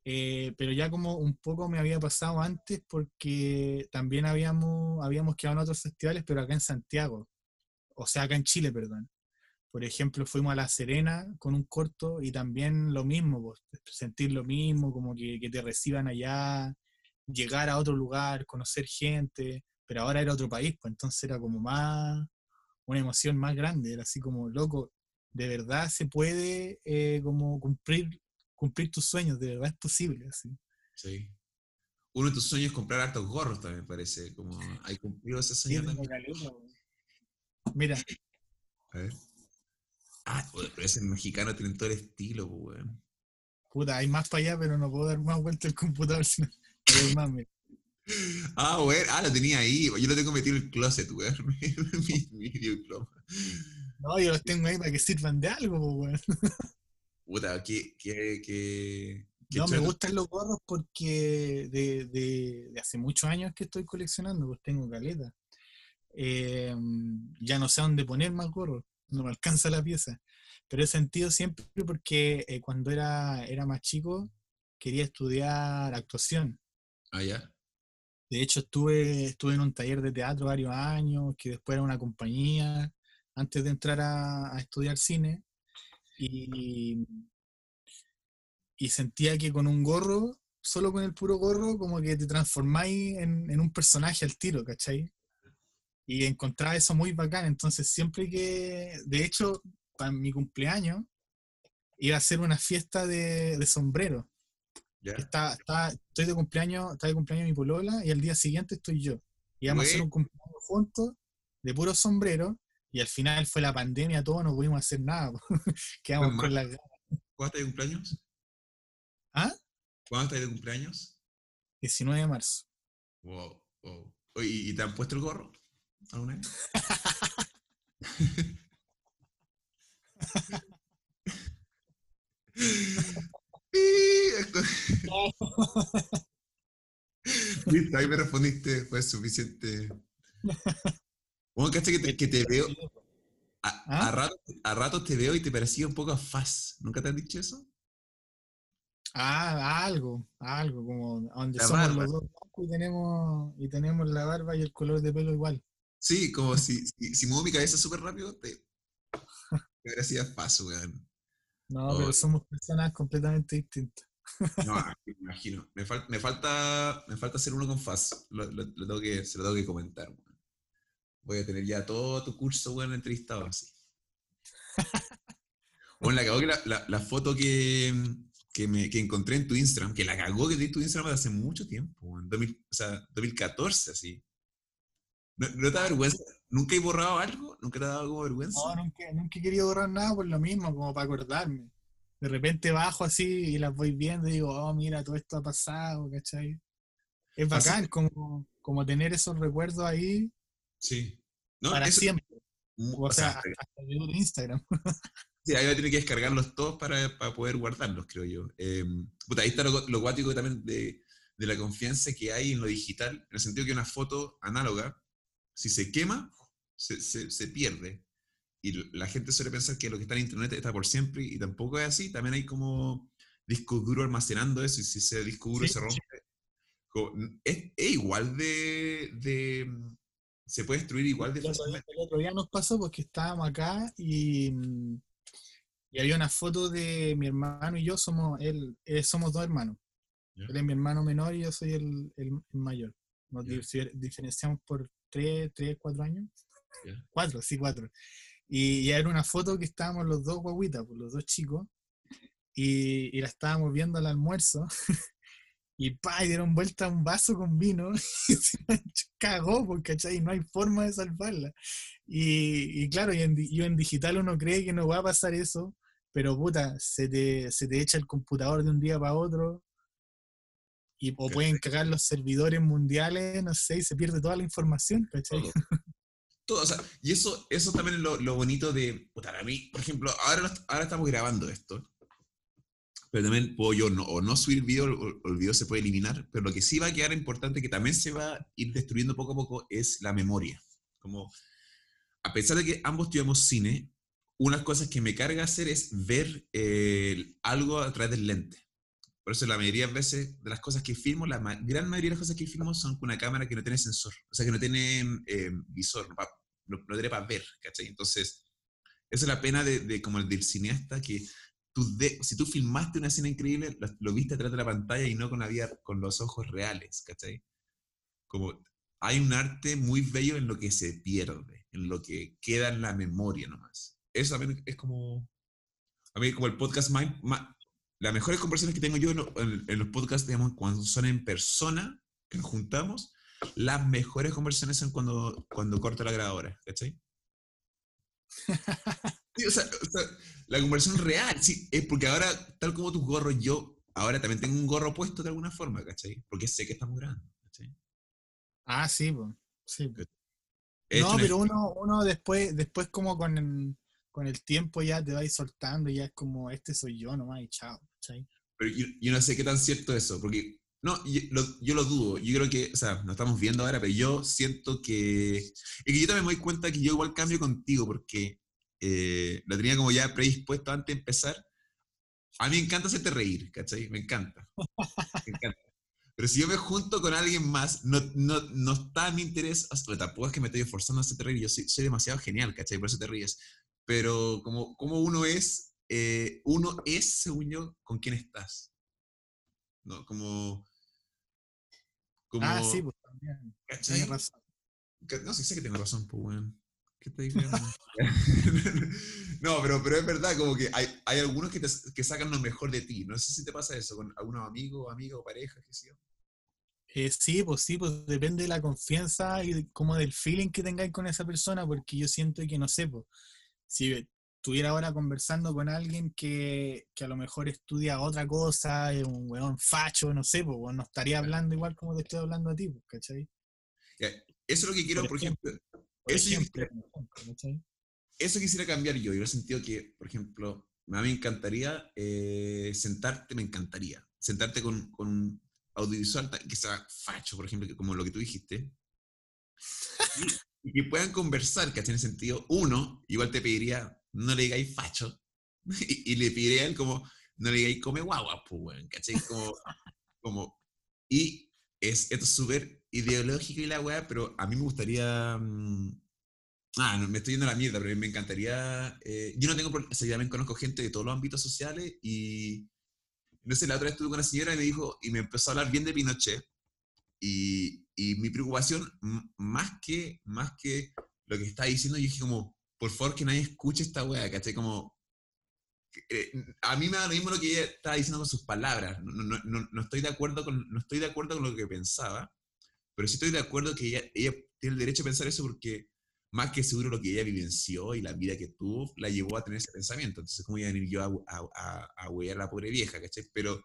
A: eh, pero ya como un poco me había pasado antes porque también habíamos, habíamos quedado en otros festivales, pero acá en Santiago, o sea, acá en Chile, perdón. Por ejemplo, fuimos a La Serena con un corto y también lo mismo, pues, sentir lo mismo, como que, que te reciban allá, llegar a otro lugar, conocer gente, pero ahora era otro país, pues entonces era como más, una emoción más grande, era así como, loco, de verdad se puede eh, como cumplir, cumplir tus sueños, de verdad es posible, así.
B: Sí. Uno de tus sueños es comprar hartos gorros también, parece. Como, ¿hay cumplido ese sueño también?
A: caleta. Mira,
B: A ver. Ah, pero ese mexicano tiene todo el estilo, pues, weón.
A: puta, hay más para allá, pero no puedo dar más vuelta el computador, sino hay más, mira.
B: Ah, weón, ah, lo tenía ahí. Yo lo tengo metido en el closet, weón. mi, mi videoclub.
A: No, yo los tengo ahí para que sirvan de algo, pues, weón.
B: Puta, qué, qué, qué, qué
A: No, me gustan los gorros porque de, de- de hace muchos años que estoy coleccionando, pues tengo caleta. Eh, ya no sé dónde poner más gorros, no me alcanza la pieza. Pero he sentido siempre porque eh, cuando era, era más chico quería estudiar actuación.
B: Ah, ya.
A: De hecho, estuve, estuve en un taller de teatro varios años, que después era una compañía, antes de entrar a, estudiar cine. Y, sentía que con un gorro, solo con el puro gorro, como que te transformáis en, en un personaje al tiro, ¿cachai? Y encontraba eso muy bacán. Entonces, siempre que, de hecho, para mi cumpleaños, iba a ser una fiesta de, de sombrero.
B: Ya.
A: Está, está, estoy de cumpleaños, está de cumpleaños mi polola y al día siguiente estoy yo. Íbamos a hacer un cumpleaños juntos, de puro sombrero, y al final fue la pandemia, todos no pudimos hacer nada. Quedamos
B: Fue
A: con
B: mal.
A: la
B: ¿Cuándo estás de cumpleaños?
A: ¿Ah?
B: ¿Cuándo estás de cumpleaños?
A: 19 de marzo.
B: Wow, wow. ¿y y te han puesto el gorro? ¿Alguna vez? Listo, ahí me respondiste, fue suficiente. Bueno, caché que te, que te veo, a,
A: ¿Ah?
B: a, ratos, a ratos te veo y te parecía un poco a Faz. ¿Nunca te han dicho eso?
A: Ah, algo, algo, como donde
B: La
A: somos
B: barba.
A: los dos y tenemos, y tenemos la barba y el color de pelo igual.
B: Sí, como si, si, si muevo mi cabeza súper rápido, te, hubiera sido paso, weón.
A: No, pero somos personas completamente distintas.
B: No, me imagino. Me, me, falta, me falta hacer uno con Faz. Lo, tengo que, se lo tengo que comentar. Voy a tener ya todo tu curso, weón, entrevistado así. Bueno, la cagó que la, la, foto que, que, me, que encontré en tu Instagram, que la cagó que di tu Instagram hace mucho tiempo, en 2000, o sea, 2014, así. ¿No, te da vergüenza? ¿Nunca he borrado algo? ¿Nunca te ha dado algo vergüenza?
A: No, nunca, nunca he querido borrar nada por lo mismo, como para acordarme. De repente bajo así y las voy viendo y digo, oh, mira, todo esto ha pasado, ¿cachai? Es bacán como, como tener esos recuerdos ahí.
B: Sí.
A: para siempre. O, sea, hasta, hasta de Instagram.
B: Sí, ahí va a tener que descargarlos todos para, para poder guardarlos, creo yo. Eh, puta, ahí está lo, lo guático también de, de, la confianza que hay en lo digital, en el sentido que una foto análoga, si se quema, se, se, se pierde. Y la gente suele pensar que lo que está en internet está por siempre, y tampoco es así. También hay como disco duro almacenando eso, y si ese disco duro se rompe, es, es, igual de, de, se puede destruir igual de
A: fácilmente. El otro día nos pasó porque estábamos acá y y había una foto de mi hermano y yo, somos, él, eh, somos dos hermanos. Él es mi hermano menor y yo soy el, el, mayor. Nos diferenciamos por tres, tres, cuatro años. Cuatro, sí, cuatro. Y era una foto que estábamos los dos guaguitas, pues, los dos chicos, y, y la estábamos viendo al almuerzo. y pa, dieron vuelta a un vaso con vino y se cagó, porque no hay forma de salvarla. Y, y claro, y en, yo en digital uno cree que no va a pasar eso, pero puta, se te, se te echa el computador de un día para otro, y, o pueden cagar los servidores mundiales, no sé, y se pierde toda la información, ¿cachai?
B: Todo. o sea, y eso, eso también es lo, lo bonito de, puta, a mí, por ejemplo, ahora, ahora estamos grabando esto, pero también puedo yo no, o no subir video, o, el video se puede eliminar, pero lo que sí va a quedar importante, que también se va a ir destruyendo poco a poco, es la memoria. Como, a pesar de que ambos tuvimos cine, unas cosas que me carga hacer es ver eh, algo a través del lente. Por eso la mayoría de veces de las cosas que filmo, la gran mayoría de las cosas que filmo son con una cámara que no tiene sensor, o sea, que no tiene eh, visor, no, no, tiene para ver, ¿cachai? Entonces, esa es la pena de, de, como el del cineasta, que tú de, si tú filmaste una escena increíble, lo, lo, viste atrás de la pantalla y no con, la vida, con los ojos reales, ¿cachai? Como hay un arte muy bello en lo que se pierde, en lo que queda en la memoria nomás eso también es como, a mí como el podcast Mind, las mejores conversaciones que tengo yo en, en, los podcasts, digamos, cuando son en persona, que nos juntamos, las mejores conversaciones son cuando, cuando corto la grabadora, ¿cachai? sí, o, sea, o sea, la conversación real, sí, es porque ahora, tal como tus gorros, yo ahora también tengo un gorro puesto de alguna forma, ¿cachai? Porque sé que estamos grabando, ¿cachai?
A: Ah, sí, pues. Sí. No, pero uno, uno después, después como con, con el tiempo ya te vais soltando y ya es como, este soy yo nomás y chao.
B: Pero yo, no sé qué tan cierto eso, porque no, yo lo, yo lo, dudo. Yo creo que, o sea, nos estamos viendo ahora, pero yo siento que. Y que yo también me doy cuenta que yo igual cambio contigo, porque eh, lo tenía como ya predispuesto antes de empezar. A mí me encanta hacerte reír, ¿cachai? Me encanta. Me encanta. Pero si yo me junto con alguien más, no, no, no está mi interés, tampoco es que me estoy esforzando a hacerte reír, yo soy, soy demasiado genial, ¿cachai? Por eso te ríes pero como, como uno es, eh, uno es, según yo, con quién estás. ¿No? Como...
A: como ah, sí, pues también. Razón.
B: No, sí sé que tengo razón, pues, weón. ¿Qué te digo? no, pero, pero es verdad, como que hay, hay algunos que, te, que sacan lo mejor de ti. No sé si te pasa eso con algunos amigos, amiga o pareja, qué sé yo.
A: Eh, sí, pues sí, pues depende de la confianza y como del feeling que tengáis con esa persona, porque yo siento que, no sé, pues, si estuviera ahora conversando con alguien que, que, a lo mejor estudia otra cosa, es un weón facho, no sé, pues no estaría hablando igual como te estoy hablando a ti, pues, ¿cachai?
B: Eso es lo que quiero, por, ejemplo, eso, eso, quisiera cambiar yo, yo he sentido que, por ejemplo, a mí me encantaría eh, sentarte, me encantaría, sentarte con, con un audiovisual que sea facho, por ejemplo, como lo que tú dijiste, y que puedan conversar, que en el sentido, uno, igual te pediría, no le digáis facho, y, le pediría a él como, no le digáis come guagua, pues, weón, ¿cachai? Como, como, y es, esto es súper ideológico y la weá, pero a mí me gustaría, mm, Ah, no, me estoy yendo a la mierda, pero me encantaría. eh, yo no tengo problemas. O sea, yo también conozco gente de todos los ámbitos sociales y. No sé, la otra vez estuve con una señora y me dijo, y me empezó a hablar bien de Pinochet. Y, y mi preocupación, más que, más que lo que está diciendo, yo dije como, por favor que nadie escuche esta wea, ¿cachai? Como, eh, a mí me da lo mismo lo que ella estaba diciendo con sus palabras. No, no, no, no estoy de acuerdo con, no estoy de acuerdo con lo que pensaba, pero sí estoy de acuerdo que ella, ella tiene el derecho a pensar eso porque más que seguro lo que ella vivenció y la vida que tuvo la llevó a tener ese pensamiento. Entonces, ¿cómo iba a venir yo a, a, a, a huear a la pobre vieja, ¿cachai? Pero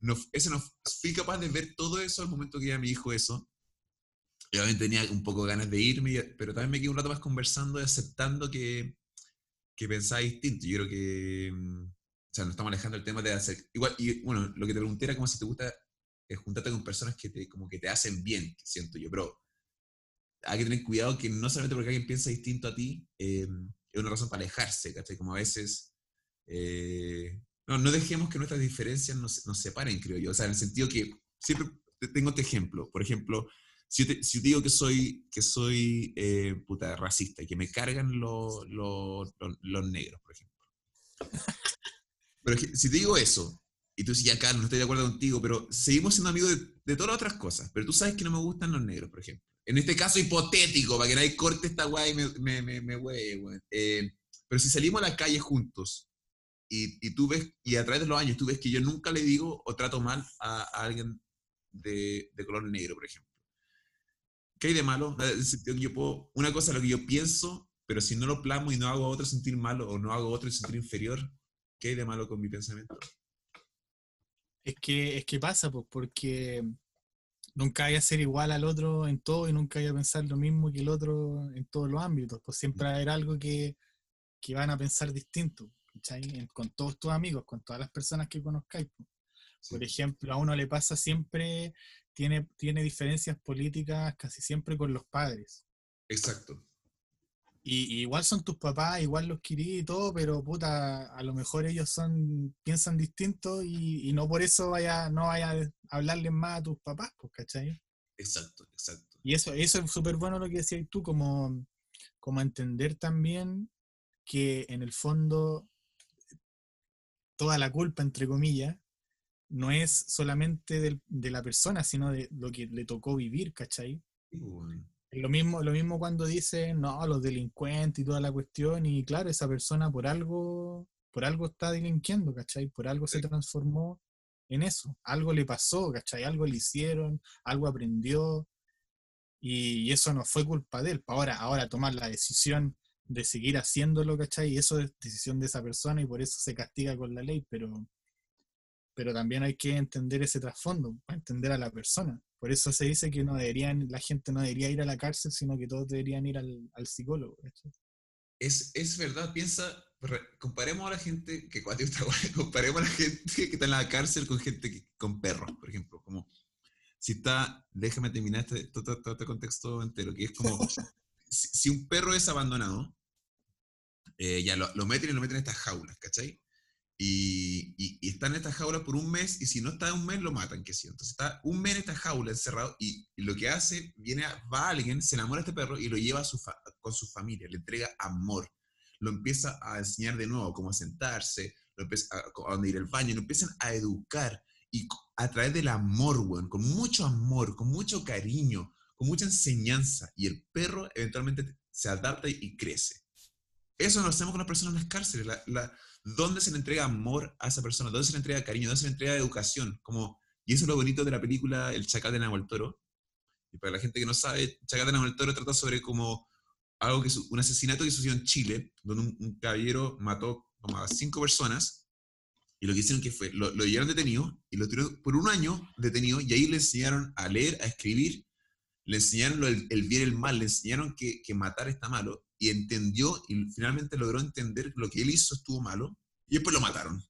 B: no, eso no, fui capaz de ver todo eso al momento que ella me dijo eso. Y obviamente tenía un poco ganas de irme, pero también me quedé un rato más conversando y aceptando que, que pensaba distinto. Yo creo que, mm, o sea, nos estamos alejando del tema de hacer, igual, y bueno, lo que te pregunté era como si te gusta eh, juntarte con personas que te, como que te hacen bien, siento yo, pero hay que tener cuidado que no solamente porque alguien piensa distinto a ti, eh, es una razón para alejarse, ¿cachai? Como a veces, eh, no, no dejemos que nuestras diferencias nos, nos separen, creo yo, o sea, en el sentido que siempre te- tengo este ejemplo, por ejemplo, si te, digo que soy, que soy eh, puta, racista y que me cargan los los negros, por ejemplo. Pero si te digo eso, y tú dices, ya, Carlos, no estoy de acuerdo contigo, pero seguimos siendo amigos de, todas las otras cosas, pero tú sabes que no me gustan los negros, por ejemplo. En este caso hipotético, para que nadie corte esta guay y me, me, me, me. Eh, pero si salimos a la calle juntos y, tú ves, y a través de los años tú ves que yo nunca le digo o trato mal a, alguien de color negro, por ejemplo. ¿Qué hay de malo? En el sentido que Yo puedo, una cosa es lo que yo pienso, pero si no lo plasmo y no hago a otro sentir malo o no hago a otro sentir inferior, ¿qué hay de malo con mi pensamiento?
A: Es que, es que pasa, pues, porque nunca hay a ser igual al otro en todo y nunca hay a pensar lo mismo que el otro en todos los ámbitos. Pues siempre va a haber algo que, que van a pensar distinto, Con todos tus amigos, con todas las personas que conozcáis. pues.
B: Sí.
A: Por ejemplo, a uno le pasa siempre, tiene, tiene diferencias políticas casi siempre con los padres.
B: Exacto.
A: Y, y igual son tus papás, igual los querí y todo, pero puta, a lo mejor ellos son, piensan distinto y, y no por eso vaya, no vaya a hablarles más a tus papás, pues, ¿cachai?
B: Exacto, exacto.
A: Y eso, eso es súper bueno lo que decías tú, como, como entender también que en el fondo toda la culpa, entre comillas, no es solamente del- de la persona, sino de lo que le tocó vivir, ¿cachai? Lo mismo, lo mismo cuando dicen, no, los delincuentes y toda la cuestión, y claro, esa persona por algo, por algo está delinquiendo, ¿cachai? Por algo se transformó en eso. Algo le pasó, ¿cachai? Algo le hicieron, algo aprendió, y, y eso no fue culpa de él. Pa' Ahora, ahora tomar la decisión de seguir haciéndolo, ¿cachai? Y eso es decisión de esa persona y por eso se castiga con la ley, pero, pero también hay que entender ese trasfondo, entender a la persona. Por eso se dice que no deberían, la gente no debería ir a la cárcel, sino que todos deberían ir al, al psicólogo.
B: Es, es verdad, piensa, re- comparemos a la gente, que comparemos a la gente que está en la cárcel con gente que- con perros, por ejemplo, como si está, déjame terminar este, todo- todo este contexto entero, que es como, si, si un perro es abandonado, eh, ya lo, lo meten y lo meten en estas jaulas, ¿cachai? Y, está en estas jaulas por un mes, y si no está un mes, lo matan, que sí. Entonces está un mes en esta jaula encerrado, y, lo que hace, viene a, va alguien, se enamora de este perro y lo lleva a su con su familia, le entrega amor, lo empieza a enseñar de nuevo cómo sentarse, lo empieza a, a dónde ir al baño, lo empiezan a educar, y a través del amor, con mucho amor, con mucho cariño, con mucha enseñanza, y el perro eventualmente se adapta y, y crece. Eso lo hacemos con las personas en las cárceles. La, la- ¿Dónde se le entrega amor a esa persona? ¿Dónde se le entrega cariño? ¿Dónde se le entrega educación? Como, y eso es lo bonito de la película El Chacal de Nahuel Toro. Y para la gente que no sabe, Chacal de Nahuel Toro trata sobre como algo que un asesinato que sucedió en Chile, donde un, caballero mató a cinco personas. Y lo que hicieron que fue, lo, lo llevaron detenido y lo tuvieron por un año detenido y ahí le enseñaron a leer, a escribir, le enseñaron el, el bien y el mal, le enseñaron que, que matar está malo y entendió y finalmente logró entender lo que él hizo estuvo malo y después lo mataron.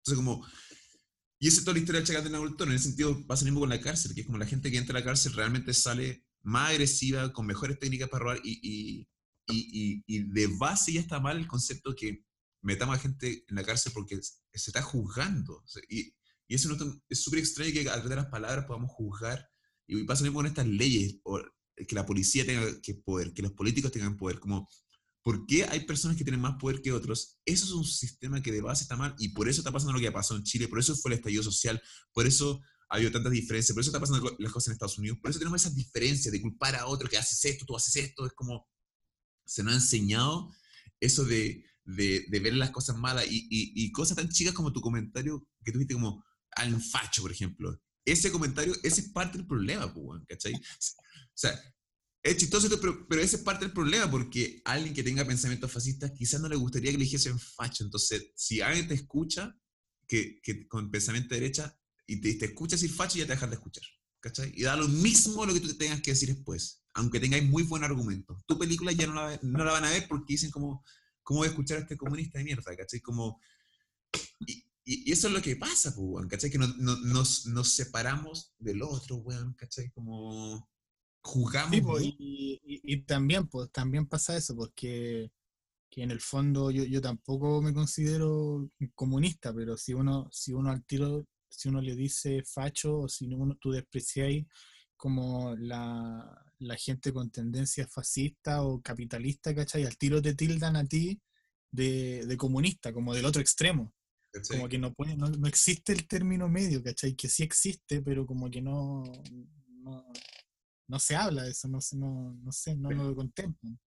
B: Entonces como, y esa es toda la historia de Nahuel Toro, en ese sentido pasa lo mismo con la cárcel, que es como la gente que entra a la cárcel realmente sale más agresiva, con mejores técnicas para robar y, y, y, y- de base ya está mal el concepto que metamos a gente en la cárcel porque se está juzgando. O sea, y, eso no es súper extraño que a través de las palabras podamos juzgar. Y pasa lo mismo con estas leyes. O que la policía tenga que poder, que los políticos tengan poder, como ¿Por qué hay personas que tienen más poder que otros? Eso es un sistema que de base está mal y por eso está pasando lo que pasó en Chile, por eso fue el estallido social, por eso ha habido tantas diferencias, por eso está pasando las cosas en Estados Unidos, por eso tenemos esas diferencias de culpar a otro que haces esto, tú haces esto, es como se nos ha enseñado eso de, de, ver las cosas malas y, y, cosas tan chicas como tu comentario que tuviste como al facho, por ejemplo. Ese comentario, ese es parte del problema, ¿cachai? O sea, es chistoso, pero, pero, ese es parte del problema, porque alguien que tenga pensamientos fascistas quizás no le gustaría que le dijesen facho. Entonces, si alguien te escucha que, con pensamiento de derecha y te, te escucha decir facho, ya te dejas de escuchar. ¿cachai? Y da lo mismo lo que tú tengas que decir después, aunque tengáis muy buen argumento. Tu película ya no la, no la van a ver porque dicen como, ¿cómo voy a escuchar a este comunista de mierda? ¿cachai? Como, y, eso es lo que pasa, pues, ¿cachai? Que no, no, nos, nos, separamos del otro, weón, ¿cachai? Como jugamos.
A: Pues, y, y, también, pues, también pasa eso, porque que en el fondo yo, yo tampoco me considero comunista, pero si uno, si uno al tiro, si uno le dice facho o si uno, tú despreciáis como la, la, gente con tendencia fascista o capitalista, ¿cachai? Al tiro te tildan a ti de, de comunista, como del otro extremo. Como que no, puede, no, no, existe el término medio, ¿cachai? Que sí existe, pero como que no, no, no se habla de eso, no, no, no sé, no lo contemplan.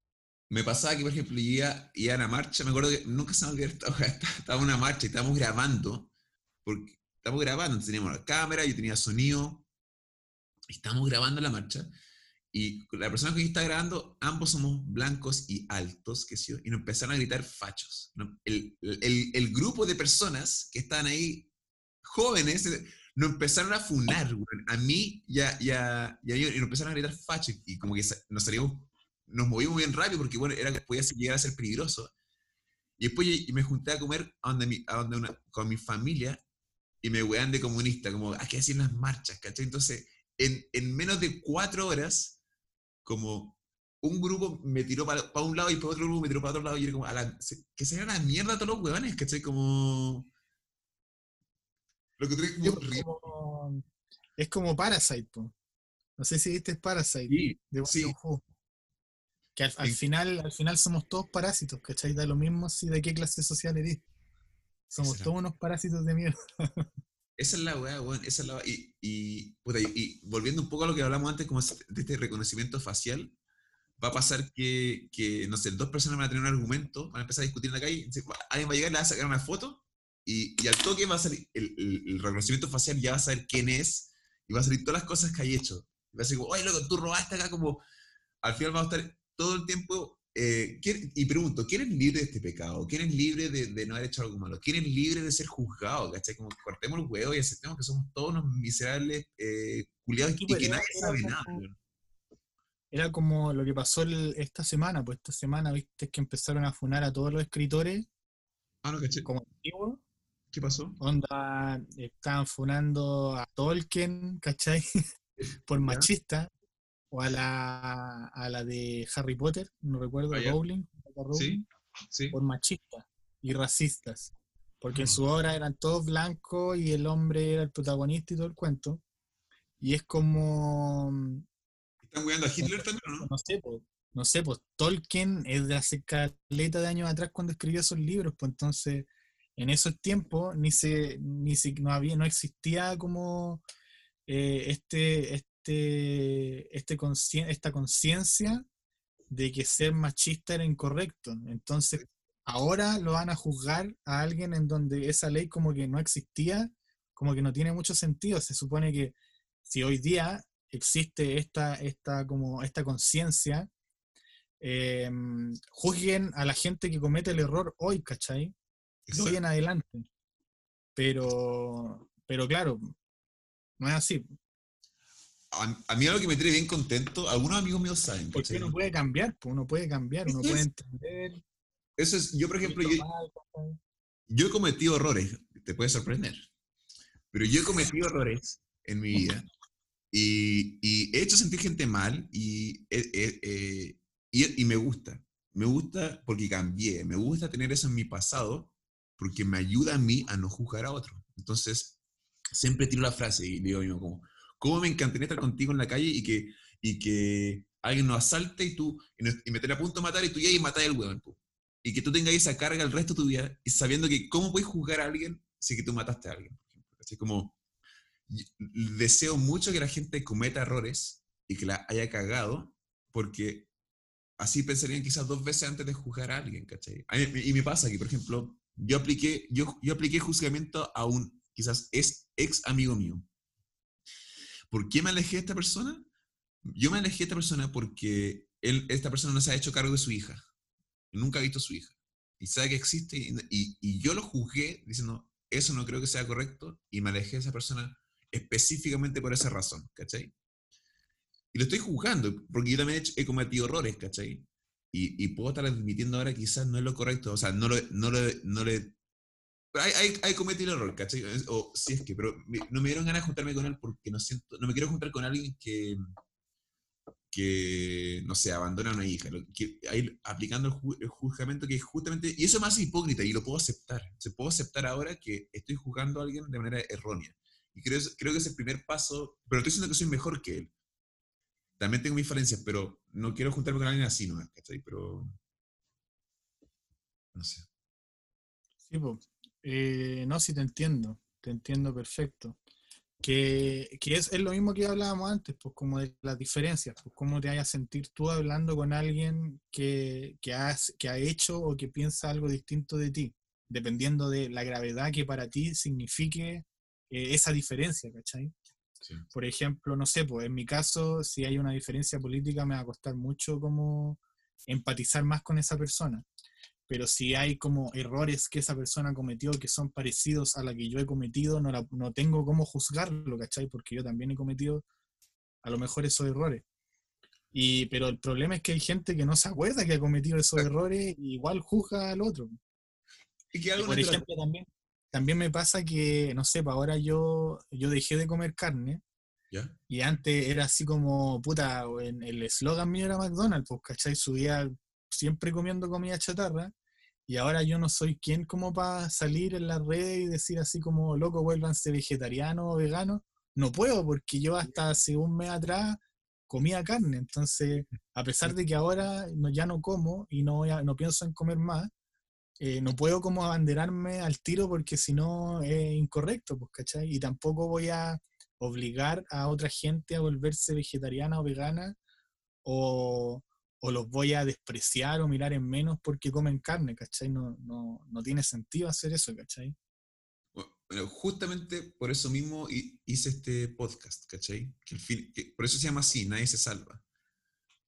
B: Me pasaba que, por ejemplo, iba, iba a una marcha, me acuerdo que nunca se me olvidó, estaba en una marcha y estábamos grabando, porque estábamos grabando, teníamos la cámara, yo tenía sonido, y estábamos grabando la marcha, y la persona que está grabando, ambos somos blancos y altos, que sí, y nos empezaron a gritar fachos. El, el, el, grupo de personas que estaban ahí, jóvenes, nos empezaron a funar, a mí y a, y, a, y, y, nos empezaron a gritar facho y como que nos salíamos, nos movimos bien rápido porque bueno, era que podía llegar a ser peligroso. Y después me junté a comer a donde, a donde una, con mi familia y me wean de comunista, como, ¿a qué hacen las marchas? ¿cachai? Entonces, en, en, menos de cuatro horas, como un grupo me tiró para, un lado y por otro grupo me tiró para otro lado y yo como, a la, que se la mierda todos los huevones, ¿cachai? Como
A: es como Parasite, No sé si viste Parasite de sí. Que al, final, al final somos todos parásitos, ¿cachai? Da lo mismo si de qué clase social eres. Somos todos unos parásitos de mierda.
B: Esa es la weá, weón. Esa es la y, y, y, volviendo un poco a lo que hablamos antes, como de este reconocimiento facial, va a pasar que, que, no sé, dos personas van a tener un argumento, van a empezar a discutir en la calle, alguien va a llegar y le va a sacar una foto y, y, al toque va a salir, el, el, reconocimiento facial ya va a saber quién es y va a salir todas las cosas que hay hecho. Y va a ser como, oye, loco, tú robaste acá, como, al final va a estar todo el tiempo. Eh, y pregunto, ¿quién es libre de este pecado? ¿Quién es libre de, de, no haber hecho algo malo? ¿Quién es libre de ser juzgado? ¿Cachai? Como cortemos el huevo y aceptemos que somos todos unos miserables eh, culiados y que nadie sabe nada.
A: Era como lo que pasó esta semana, pues esta semana, viste, que empezaron a funar a todos los escritores.
B: Ah, no, caché.
A: Como antiguos
B: ¿Qué pasó?
A: Onda, estaban funando a Tolkien, ¿cachai? Por machista. O a la, a la de Harry Potter, no recuerdo, ah, Rowling,
B: ¿Sí? ¿Sí?
A: Por machista y racistas. Porque en su obra eran todos blancos y el hombre era el protagonista y todo el cuento. Y es como.
B: ¿Están cuidando a Hitler también o no?
A: No sé, pues, no sé, pues Tolkien es de hace caleta de años atrás cuando escribió esos libros, pues entonces en esos tiempos ni se, ni no había, no existía como eh, este, este, este esta conciencia de que ser machista era incorrecto. Entonces, ahora lo van a juzgar a alguien en donde esa ley como que no existía, como que no tiene mucho sentido. Se supone que si hoy día existe esta, esta, esta conciencia, em, juzguen a la gente que comete el error hoy, ¿cachai? Estoy en adelante. Pero, pero claro, no es así.
B: A, mí algo que me tiene bien contento, algunos amigos míos saben.
A: Porque uno puede cambiar, uno puede cambiar, uno puede entender.
B: Eso es, yo por ejemplo, yo, yo he cometido errores, te puede sorprender, pero yo he cometido errores en mi vida y, y he hecho sentir gente mal y, y, y me gusta. Me gusta porque cambié, me gusta tener eso en mi pasado porque me ayuda a mí a no juzgar a otro. Entonces, siempre tiro la frase y digo como, ¿cómo me encantaría estar contigo en la calle y que, y que alguien nos asalte y tú, y, nos- y meter a punto de matar y tú ya y matar al weón. Y que tú tengas esa carga el resto de tu vida y sabiendo que cómo puedes juzgar a alguien si que tú mataste a alguien. Así como, deseo mucho que la gente cometa errores y que la haya cagado porque así pensarían quizás dos veces antes de juzgar a alguien, ¿cachai? A y me pasa que, por ejemplo, yo apliqué, yo, apliqué juzgamiento a un quizás es ex amigo mío. ¿Por qué me alejé de esta persona? Yo me alejé de esta persona porque él, esta persona no se ha hecho cargo de su hija. Nunca ha visto a su hija. Y sabe que existe. Y yo lo juzgué diciendo, eso no creo que sea correcto. Y me alejé de esa persona específicamente por esa razón, ¿cachai? Y lo estoy juzgando, porque yo también he, hecho- he cometido errores, ¿cachai? Y, y puedo estar admitiendo ahora quizás no es lo correcto. O sea, no lo, no lo, no le... Hay, hay, hay cometido el error, ¿cachai? Es- O si es que, pero me- no me dieron ganas de juntarme con él porque no siento, no me quiero juntar con alguien que, que no sé, abandona a una hija. Que, ahí, aplicando el, ju- el juzgamiento que es justamente, y eso me hace hipócrita y lo puedo aceptar. Se puedo aceptar ahora que estoy juzgando a alguien de manera errónea. Y creo, creo que es el primer paso, pero estoy diciendo que soy mejor que él. También tengo mis falencias, pero no quiero juntarme con alguien así, ¿no? ¿Cachai? Pero... No sé.
A: Sí, po. Eh, no, sí te entiendo, te entiendo perfecto. Que, que es, es lo mismo que hablábamos antes, pues como de las diferencias, pues cómo te vayas a sentir tú hablando con alguien que, que, has, que ha hecho o que piensa algo distinto de ti, dependiendo de la gravedad que para ti signifique eh, esa diferencia, ¿cachai?
B: Sí.
A: Por ejemplo, no sé, pues en mi caso, si hay una diferencia política, me va a costar mucho como empatizar más con esa persona pero si hay como errores que esa persona cometió que son parecidos a la que yo he cometido, no, la- no tengo cómo juzgarlo, ¿cachai? Porque yo también he cometido a lo mejor esos errores. Y, pero el problema es que hay gente que no se acuerda que ha cometido esos errores y igual juzga al otro.
B: Y que
A: Y
B: algo
A: por ejemplo, también, también me pasa que, no sé, ahora yo, yo dejé de comer carne
B: ¿Ya?
A: y antes era así como, puta, en el eslogan mío era McDonald's, pues, ¿cachai? Subía siempre comiendo comida chatarra y ahora yo no soy quien como para salir en las redes y decir así como, loco, vuélvanse vegetarianos o veganos. No puedo porque yo hasta hace un mes atrás comía carne, entonces, a pesar de que ahora no, ya no como y no, voy a- no pienso en comer más, eh, no puedo como abanderarme al tiro porque si no es incorrecto, pues, ¿cachai? Y tampoco voy a obligar a otra gente a volverse vegetariana o vegana o, o los voy a despreciar o mirar en menos porque comen carne, ¿cachai? No, no, no tiene sentido hacer eso, ¿cachai?
B: Bueno, justamente por eso mismo hi- hice este podcast, ¿cachai? Que el fin- que por eso se llama así, nadie se salva.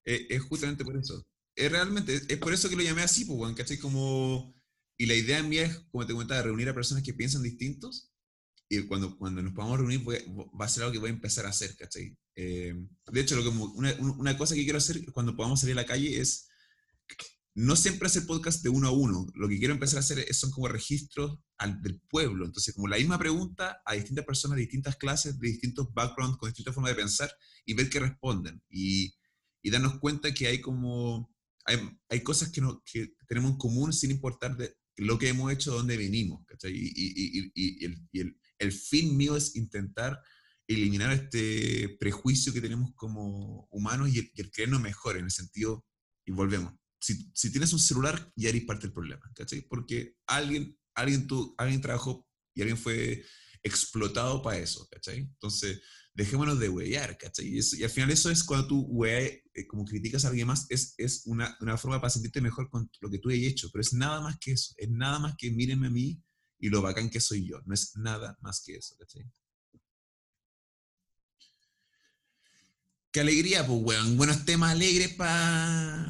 B: Eh, es justamente por eso. Es realmente, es, por eso que lo llamé así, pues, ¿cachai? Como, y la idea mía es, como te comentaba, reunir a personas que piensan distintos y cuando, cuando nos podamos reunir voy- va a ser algo que voy a empezar a hacer, ¿cachai? Eh, de hecho, lo que, una, una cosa que quiero hacer cuando podamos salir a la calle es no siempre hacer podcast de uno a uno. Lo que quiero empezar a hacer es- son como registros al, del pueblo. Entonces, como la misma pregunta a distintas personas distintas clases, de distintos backgrounds, con distintas formas de pensar y ver qué responden. Y, y darnos cuenta que hay como, hay, hay cosas que, no, que tenemos en común sin importar de lo que hemos hecho, de dónde venimos. Y, el, fin mío es intentar eliminar este prejuicio que tenemos como humanos y el, el creernos mejor en el sentido, y volvemos, si, tienes un celular, ya eres parte del problema. Porque alguien, alguien, tú, alguien trabajó y alguien fue explotado para eso. Entonces, dejémonos de huear, ¿cachai? Y, eso- y al final eso es cuando tú hueas, eh, como criticas a alguien más, es, es una, una forma para sentirte mejor con lo que tú hayas hecho, pero es nada más que eso, es nada más que mírenme a mí y lo bacán que soy yo, no es nada más que eso, ¿cachai? Qué alegría, pues, weón. Buenos temas alegres para...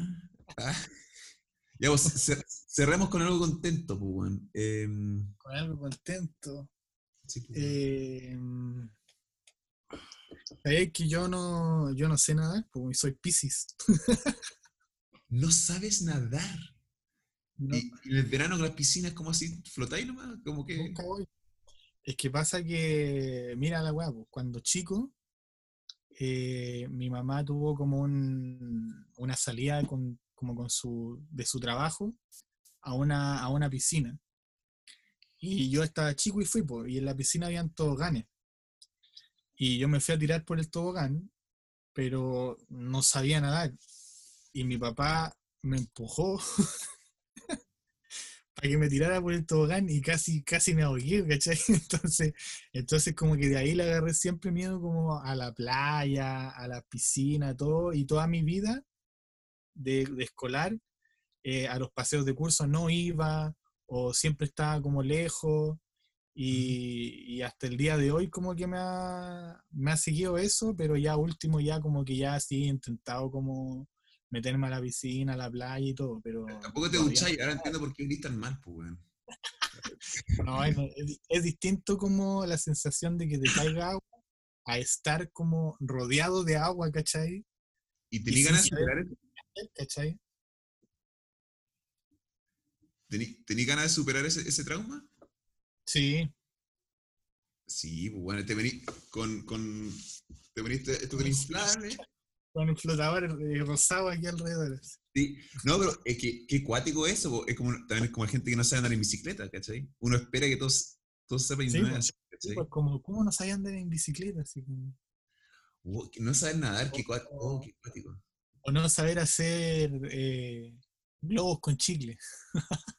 B: Ya, pues, cer- cerremos con algo contento, pues, weón. Em,
A: Con algo contento.
B: sí, pues,
A: Eh, es que yo no, yo no sé nadar, pues soy Piscis.
B: No sabes nadar.
A: No,
B: Y, y en el verano con las piscinas, como así, flotáis nomás, como que...
A: nunca voy. Es que pasa que, mira la weá, pues, cuando chico, eh, mi mamá tuvo como un- una salida con, como con su, de su trabajo a una, a una piscina. Y yo estaba chico y fui, pues, y en la piscina habían toboganes. Y yo me fui a tirar por el tobogán pero no sabía nadar. Y mi papá me empujó para que me tirara por el tobogán y casi, casi me ahogué, ¿cachai? Entonces, entonces como que de ahí le agarré siempre miedo como a la playa, a la piscina, todo, y toda mi vida de, de escolar, eh, a los paseos de curso no iba, o siempre estaba como lejos, y, y, hasta el día de hoy como que me ha, me ha seguido eso, pero ya último ya como que ya sí he intentado como meterme a la piscina, a la playa y todo, pero...
B: Tampoco te ducháis, ahora entiendo por qué viniste tan mal, pues, weón.
A: no, es, es, distinto como la sensación de que te caiga agua a estar como rodeado de agua, ¿cachai?
B: ¿Y tenías ganas de superar eso?
A: ¿Cachai?
B: ¿Tenías ganas de superar ese, ese trauma?
A: Sí.
B: Sí, pues bueno, te venís con, con te veniste esto con inflable.
A: Con un flotador rosado aquí alrededor.
B: Sí, no, pero es que qué cuático eso, es como, también es como la gente que no sabe andar en bicicleta, ¿cachai? Uno espera que todos, todos sepan
A: sí,
B: nadar,
A: sí, pues como, ¿cómo no saben andar en bicicleta? Así como...
B: oh, no saben nadar, qué cuático, oh, qué cuático.
A: O no saber hacer eh, globos con chicle.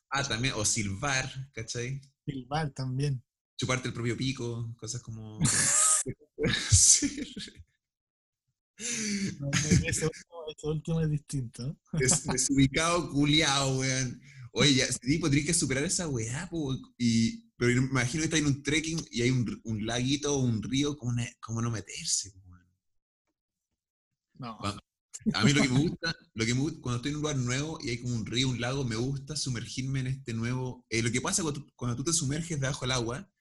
B: ah, también, o silbar, ¿cachai?
A: Silbar también.
B: Chuparte el propio pico, cosas como...
A: No, ese, último, ese, último, es distinto.
B: Es desubicado, culiado, weón. Oye, ya, sí, podrías que superar esa weá, po, y, pero me imagino que está en un trekking y hay un, un laguito o un río, ¿cómo, no meterse? Weón?
A: No.
B: Cuando, a mí lo que me gusta, lo que me cuando estoy en un lugar nuevo y hay como un río, un lago, me gusta sumergirme en este nuevo... Eh, lo que pasa cuando tú, cuando tú te sumerges debajo del agua,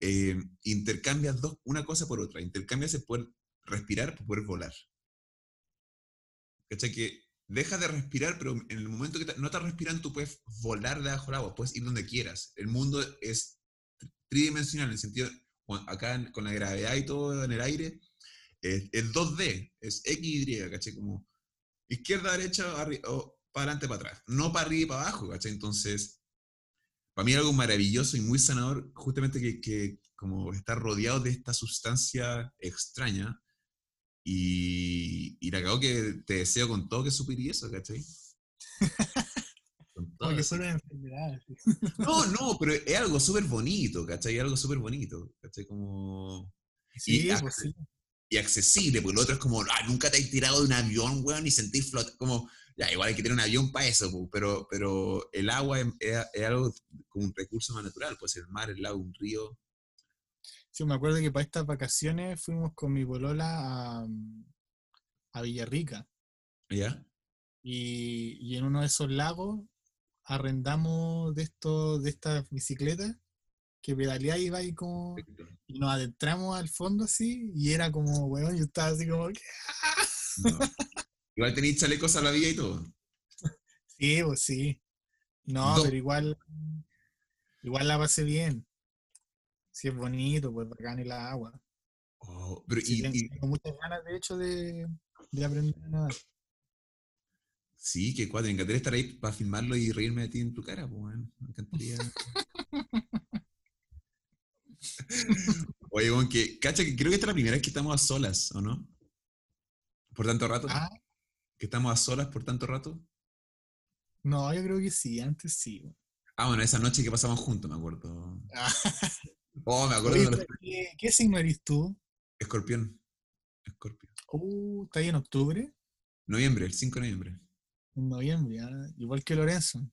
B: eh, intercambias dos, una cosa por otra. Intercambias el poder respirar por poder volar. ¿Cachai? Que dejas de respirar, pero en el momento que te, no estás respirando, tú puedes volar debajo del agua, puedes ir donde quieras. El mundo es tridimensional, en el sentido, acá con la gravedad y todo en el aire, es, es 2D, es X, Y, ¿cachai? Como izquierda, derecha, o para adelante, para atrás. No para arriba y para abajo, ¿cachai? Entonces, para mí es algo maravilloso y muy sanador, justamente que, que como estar rodeado de esta sustancia extraña, y, y la cago que te deseo con todo que supiri eso, ¿cachai?
A: Con todo. Porque son enfermedades.
B: No, no, pero es algo súper bonito, ¿cachai? Es algo súper bonito, ¿cachai? Como...
A: Sí,
B: y,
A: pues sí.
B: Y accesible, porque lo otro es como, ah, nunca te has tirado de un avión, weón, y sentís flota, como, ya, igual hay que tener un avión para eso, pero, pero el agua es, es, es, algo como un recurso más natural, pues el mar, el lago, un río.
A: Sí, me acuerdo que para estas vacaciones fuimos con mi bolola a, a Villarrica.
B: ¿Ya?
A: Y, y, en uno de esos lagos arrendamos de estos, de estas bicicletas que pedaleaba y iba y como. Y nos adentramos al fondo así, y era como, weón, yo estaba así como que.
B: No. Igual tenéis chalecos a la vía y todo.
A: Sí, pues sí. No, pero igual. Igual la pasé bien. Sí, es bonito, pues bacán y la agua.
B: Oh, pero
A: sí,
B: y,
A: tengo,
B: y,
A: tengo muchas ganas, de hecho, de, de aprender a nadar.
B: Sí, que cuadro. Me encantaría estar ahí para filmarlo y reírme de ti en tu cara, pues, bueno. Me encantaría. Oye, bueno, que, cacha, que creo que esta es la primera vez que estamos a solas, ¿o no? ¿Por tanto rato?
A: Ah.
B: ¿Que estamos a solas por tanto rato?
A: No, yo creo que sí, antes sí.
B: Ah, bueno, esa noche que pasamos juntos, me acuerdo.
A: Ah.
B: Oh, me acuerdo.
A: Oye,
B: de los...
A: ¿qué, ¿Qué signo eres tú?
B: Escorpión. Escorpión.
A: Uh, ¿está ahí en octubre?
B: Noviembre, el 5 de noviembre.
A: En noviembre, ah, igual que Lorenzo.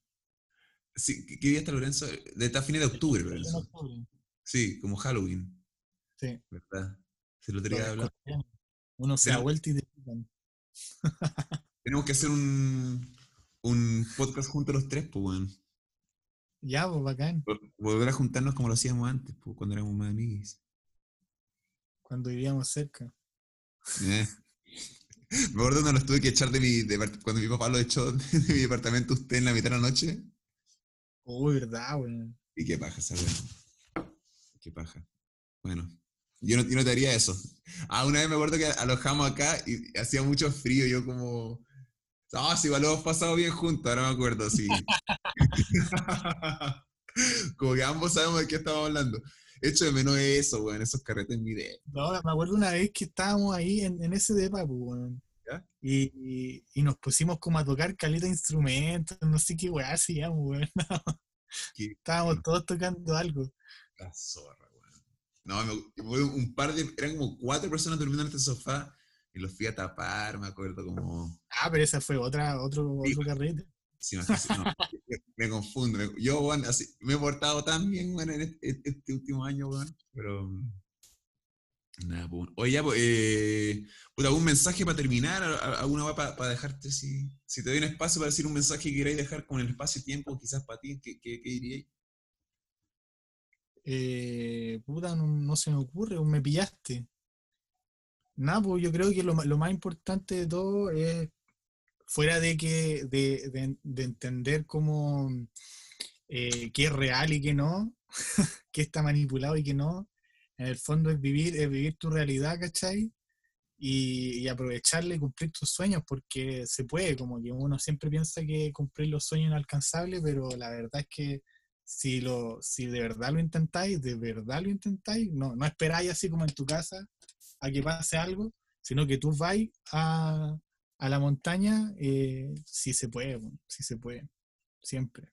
B: Sí, ¿Qué día está Lorenzo? De esta fines de octubre,
A: En
B: Lorenzo.
A: octubre.
B: Sí, como Halloween,
A: Sí.
B: ¿verdad? Se lo tenía que hablar.
A: Uno se da vuelta y te.
B: Tenemos que hacer un, un podcast juntos los tres, pues, weón.
A: Ya, pues bacán.
B: Vol- Volver a juntarnos como lo hacíamos antes, pues, cuando éramos más amigos.
A: Cuando vivíamos cerca.
B: Eh. Me acuerdo cuando los tuve que echar de mi depart- cuando mi papá lo echó de mi departamento usted en la mitad de la noche.
A: Uy, verdad, weón.
B: Y qué paja esa weá. Qué paja. Bueno, yo no, yo no te haría eso. Ah, una vez me acuerdo que alojamos acá y hacía mucho frío. Yo como. Ah, sí, igual lo hemos pasado bien juntos, ahora me acuerdo, sí. como que ambos sabemos de qué estamos hablando. hecho de menos eso, weón, esos carretes en video.
A: No, me acuerdo una vez que estábamos ahí en, en ese depa, pues, weón. Y, y, y nos pusimos como a tocar caleta de instrumentos, no sé qué weá hacíamos, weón. Estábamos todos tocando algo.
B: La zorra, weón. No, me, un par de. Eran como cuatro personas durmiendo en este sofá y los fui a tapar, me acuerdo como.
A: Ah, pero esa fue otra, otro,
B: Sí,
A: otro carrete.
B: Sí, no, sí, sí, no, me, confundo. me- yo, weón, así, me he portado tan bien, weón, en este, este último año, weón. Pero. Nada, pues. Oye, ya, pues, eh, puta, ¿algún mensaje para terminar? ¿Al- al- ¿Alguna va para dejarte? Si, si te doy un espacio para decir un mensaje que queráis dejar con el espacio y tiempo, quizás para ti, ¿qué, qué, qué diríais?
A: Eh, puta, no, no se me ocurre, me pillaste. Nada, pues yo creo que lo, lo más importante de todo es, fuera de que, de, de- de entender cómo, eh, qué es real y qué no, qué está manipulado y qué no, en el fondo es vivir, es vivir tu realidad, ¿cachai? Y, y aprovecharle y cumplir tus sueños, porque se puede, como que uno siempre piensa que cumplir los sueños es inalcanzable, pero la verdad es que si, lo, si de verdad lo intentáis, de verdad lo intentáis, no, no esperáis así como en tu casa a que pase algo, sino que tú vais a, a la montaña, eh, si se puede, si se puede, siempre.